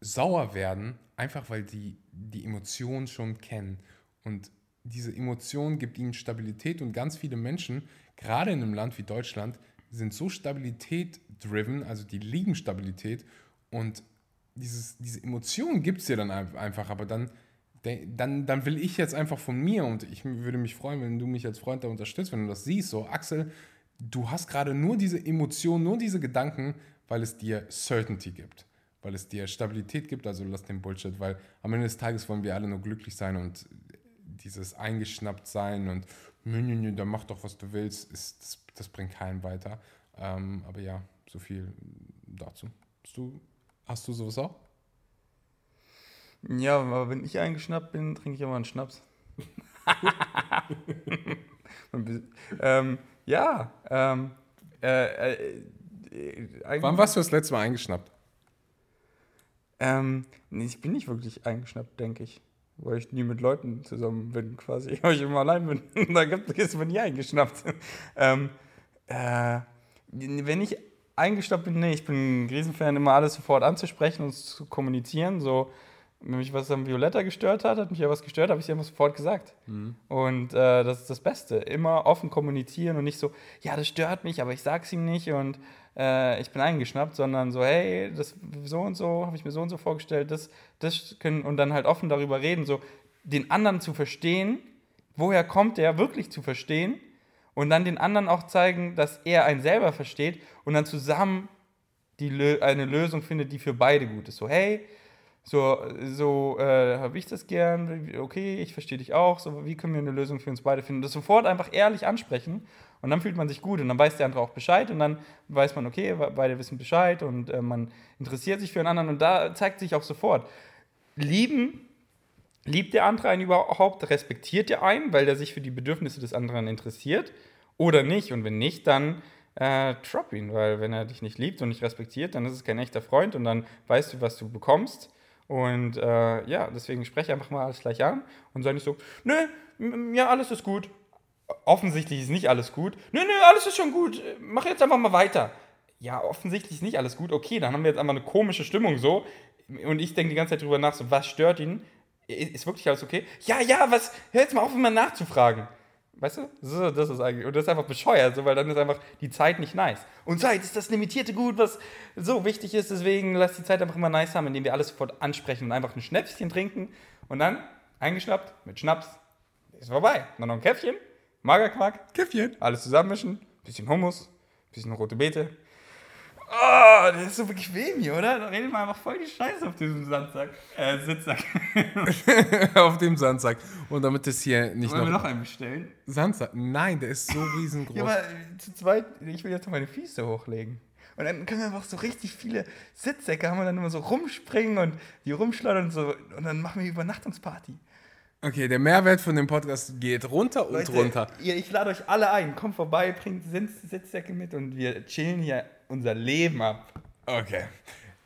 sauer werden, einfach weil die die Emotion schon kennen. Und diese Emotion gibt ihnen Stabilität und ganz viele Menschen, gerade in einem Land wie Deutschland, sind so Stabilität-driven, also die lieben Stabilität und dieses, diese Emotion gibt es dir dann einfach, aber dann, dann, dann will ich jetzt einfach von mir und ich würde mich freuen, wenn du mich als Freund da unterstützt, wenn du das siehst, so Axel, du hast gerade nur diese Emotion, nur diese Gedanken, weil es dir Certainty gibt, weil es dir Stabilität gibt, also lass den Bullshit, weil am Ende des Tages wollen wir alle nur glücklich sein und dieses eingeschnappt sein und nö, nö, nö, dann mach doch, was du willst, ist, das, das bringt keinen weiter. Ähm, aber ja, so viel dazu. Hast du, hast du sowas auch? Ja, aber wenn ich eingeschnappt bin, trinke ich immer einen Schnaps. ähm, ja, ähm, äh, äh, Wann warst du das letzte Mal eingeschnappt? Ähm, nee, ich bin nicht wirklich eingeschnappt, denke ich. Weil ich nie mit Leuten zusammen bin, quasi. Weil ich immer allein bin. da ist man nie eingeschnappt. ähm, äh, wenn ich eingeschnappt bin, nee, ich bin ein Riesenfan, immer alles sofort anzusprechen und zu kommunizieren. So, wenn mich was am Violetta gestört hat, hat mich ja was gestört, habe ich es immer sofort gesagt. Mhm. Und äh, das ist das Beste. Immer offen kommunizieren und nicht so, ja, das stört mich, aber ich sag's ihm nicht und äh, ich bin eingeschnappt, sondern so, hey, das so und so, habe ich mir so und so vorgestellt, das, das können, und dann halt offen darüber reden, so den anderen zu verstehen, woher kommt der wirklich zu verstehen und dann den anderen auch zeigen, dass er einen selber versteht und dann zusammen die, eine Lösung findet, die für beide gut ist. So, hey, so, so äh, habe ich das gern, okay, ich verstehe dich auch, so, wie können wir eine Lösung für uns beide finden? Das sofort einfach ehrlich ansprechen und dann fühlt man sich gut und dann weiß der andere auch Bescheid und dann weiß man, okay, beide wissen Bescheid und äh, man interessiert sich für den anderen und da zeigt sich auch sofort, lieben, liebt der andere einen überhaupt, respektiert der einen, weil der sich für die Bedürfnisse des anderen interessiert? Oder nicht? Und wenn nicht, dann äh, drop ihn, weil wenn er dich nicht liebt und nicht respektiert, dann ist es kein echter Freund und dann weißt du, was du bekommst und äh, ja, deswegen spreche einfach mal alles gleich an und sage nicht so, nö, ja, alles ist gut. Offensichtlich ist nicht alles gut. Nö, nö, alles ist schon gut. Mach jetzt einfach mal weiter. Ja, offensichtlich ist nicht alles gut. Okay, dann haben wir jetzt einfach eine komische Stimmung so. Und ich denke die ganze Zeit drüber nach, so, was stört ihn? Ist wirklich alles okay? Ja, ja, was? Hör jetzt mal auf, immer nachzufragen. Weißt du? So, das ist eigentlich. Und das ist einfach bescheuert, so, weil dann ist einfach die Zeit nicht nice. Und Zeit ist das limitierte Gut, was so wichtig ist. Deswegen lass die Zeit einfach immer nice haben, indem wir alles sofort ansprechen und einfach ein Schnäpschen trinken. Und dann eingeschnappt mit Schnaps. Ist vorbei. Dann noch ein Käffchen, Magerquark. Käffchen. Alles zusammenmischen. Bisschen Hummus, bisschen rote Beete, Oh, das ist so bequem hier, oder? Da redet man einfach voll die Scheiße auf diesem Sandsack. Äh, Sitzsack. auf dem Sandsack. Und damit es hier nicht Wollen noch... wir noch einen bestellen? Sandsack? Nein, der ist so riesengroß. ja, aber zu zweit, ich will jetzt noch meine Füße hochlegen. Und dann können wir einfach so richtig viele Sitzsäcke haben und dann immer so rumspringen und die rumschleudern und so. Und dann machen wir Übernachtungsparty. Okay, der Mehrwert von dem Podcast geht runter und Leute, runter. Ihr, ich lade euch alle ein. Kommt vorbei, bringt Sitzsäcke mit und wir chillen hier unser Leben ab. Okay.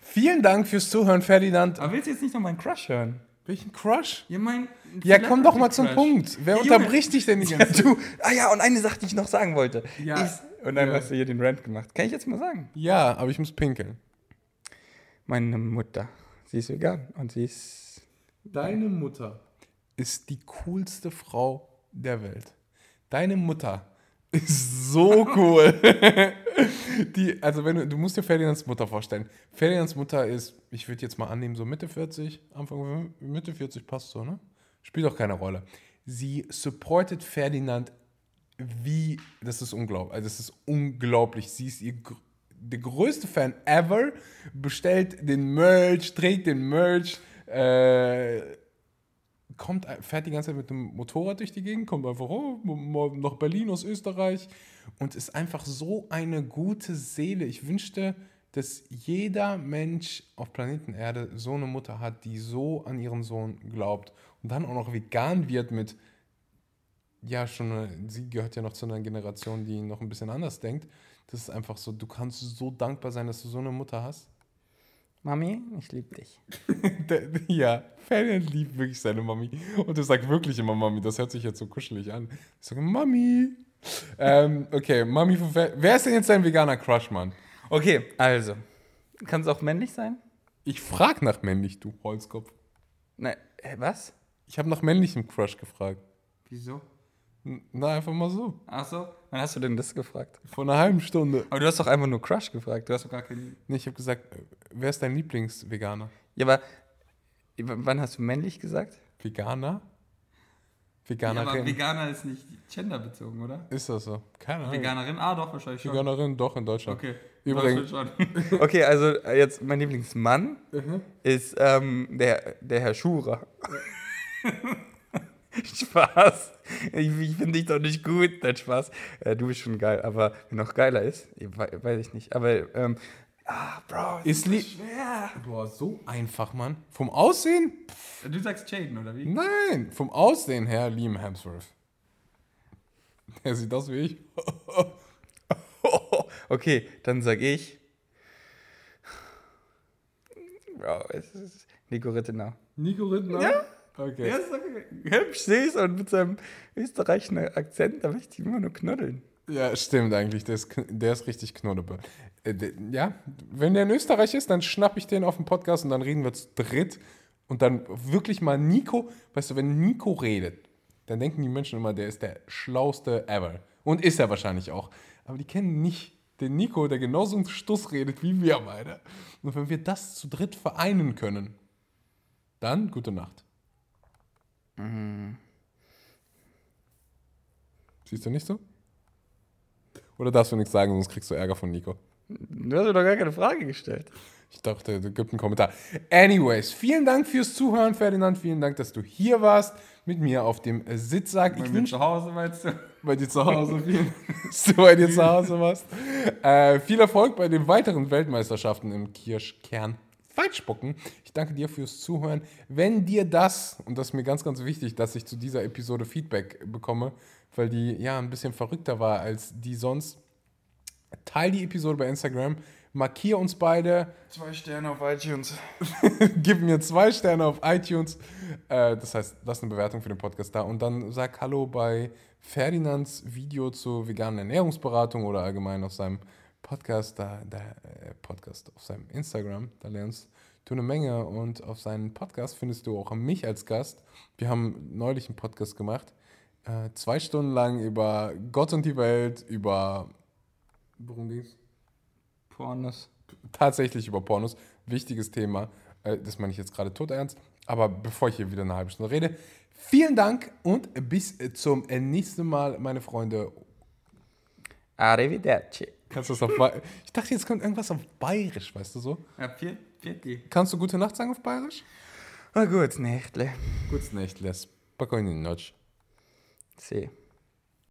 Vielen Dank fürs Zuhören, Ferdinand. Aber willst du jetzt nicht noch meinen Crush hören? Welchen Crush? Ja, mein. Ja, komm doch mal zum Punkt. Wer ja, unterbricht dich denn die ganze Zeit? du. Ah ja, und eine Sache, die ich noch sagen wollte. Ja. Ich, und dann ja. hast du hier den Rant gemacht. Kann ich jetzt mal sagen? Ja, aber ich muss pinkeln. Meine Mutter. Sie ist vegan und sie ist. Deine Mutter ist die coolste Frau der Welt. Deine Mutter so cool. die, also wenn du, du musst dir Ferdinands Mutter vorstellen. Ferdinands Mutter ist, ich würde jetzt mal annehmen, so Mitte 40, Anfang Mitte 40 passt so, ne? Spielt auch keine Rolle. Sie supportet Ferdinand wie, das ist unglaublich, also das ist unglaublich. Sie ist ihr der größte Fan ever, bestellt den Merch, trägt den Merch, äh, kommt, fährt die ganze Zeit mit dem Motorrad durch die Gegend, kommt einfach oh, nach Berlin aus Österreich und ist einfach so eine gute Seele. Ich wünschte, dass jeder Mensch auf Planeten Erde so eine Mutter hat, die so an ihren Sohn glaubt und dann auch noch vegan wird mit, ja, schon, sie gehört ja noch zu einer Generation, die noch ein bisschen anders denkt. Das ist einfach so, du kannst so dankbar sein, dass du so eine Mutter hast. Mami, ich liebe dich. Ja, Ferdinand liebt wirklich seine Mami. Und er sagt wirklich immer Mami. Das hört sich jetzt so kuschelig an. Ich sage Mami. ähm, okay, Mami von Fer Wer ist denn jetzt dein veganer Crush, Mann? Okay, also. Kann es auch männlich sein? Ich frag nach männlich, du Holzkopf. Ne, hä, was? Ich habe nach männlichem Crush gefragt. Wieso? Na, einfach mal so. Ach so. Wann hast du denn das gefragt? Vor einer halben Stunde. Aber du hast doch einfach nur Crush gefragt. Du hast doch gar keinen. Nee, ich habe gesagt, äh, wer ist dein Lieblingsveganer? Ja, aber wann hast du männlich gesagt? Veganer? Ja, Veganerin? aber Veganer ist nicht genderbezogen, oder? ist das so? Keine Ahnung. Veganerin? Ah, doch, wahrscheinlich schon. Veganerin, doch, in Deutschland. Okay. Übrigens-. Okay, also äh, jetzt mein Lieblingsmann ist ähm, der, der Herr Schurer. Spaß. Ich, ich finde dich doch nicht gut. Nein, Spaß. Äh, du bist schon geil, aber wer noch geiler ist, weiß ich nicht. Aber, ähm, ah, Bro, Ist li- schwer. Boah, so einfach, Mann. Vom Aussehen? Du sagst Jaden, oder wie? Nein, vom Aussehen her Liam Hemsworth. Der sieht aus wie ich. okay, dann sag ich. Bro, es ist Nico Rittenau. Nico Rittner? Ja? Okay. Der ist so hübsch, süß und mit seinem österreichischen Akzent, da möchte ich immer nur knuddeln. Ja, stimmt eigentlich. Der ist, der ist richtig knuddebe. Äh, Ja, wenn der in Österreich ist, dann schnapp ich den auf den Podcast und dann reden wir zu dritt. Und dann wirklich mal Nico, weißt du, wenn Nico redet, dann denken die Menschen immer, der ist der schlauste ever. Und ist er wahrscheinlich auch. Aber die kennen nicht den Nico, der genauso einen Stuss redet wie wir beide. Und wenn wir das zu dritt vereinen können, dann gute Nacht. Siehst du nicht so? Oder darfst du nichts sagen, sonst kriegst du Ärger von Nico? Du hast mir doch gar keine Frage gestellt. Ich dachte, es gibt einen Kommentar. Anyways, vielen Dank fürs Zuhören, Ferdinand. Vielen Dank, dass du hier warst mit mir auf dem Sitzsack. Ich wünsche zu Hause meinst du? bei dir zu Hause, vielen, dass du bei dir zu Hause warst. Äh, viel Erfolg bei den weiteren Weltmeisterschaften im Kirschkern. Weitspucken. Ich danke dir fürs Zuhören. Wenn dir das, und das ist mir ganz, ganz wichtig, dass ich zu dieser Episode Feedback bekomme, weil die ja ein bisschen verrückter war als die sonst, teil die Episode bei Instagram, markier uns beide, Zwei Sterne auf iTunes. gib mir zwei Sterne auf iTunes. Äh, das heißt, lass eine Bewertung für den Podcast da und dann sag Hallo bei Ferdinands Video zur veganen Ernährungsberatung oder allgemein auf seinem Podcast, da, da äh, Podcast auf seinem Instagram. Da lernst du eine Menge und auf seinem Podcast findest du auch mich als Gast. Wir haben neulich einen Podcast gemacht, äh, zwei Stunden lang über Gott und die Welt, über worum ging's? Pornos. tatsächlich über Pornos. Wichtiges Thema. Äh, Das meine ich jetzt gerade tot ernst. Aber bevor ich hier wieder eine halbe Stunde rede, vielen Dank und bis zum nächsten Mal, meine Freunde. Arrivederci. Kannst du das auf Ich dachte, jetzt kommt irgendwas auf Bayerisch, weißt du so? Ja, vier, vierti. Kannst du gute Nacht sagen auf Bayerisch? Na gut, Nächtle. Gutes Nächtle. Spokojnie noc. See.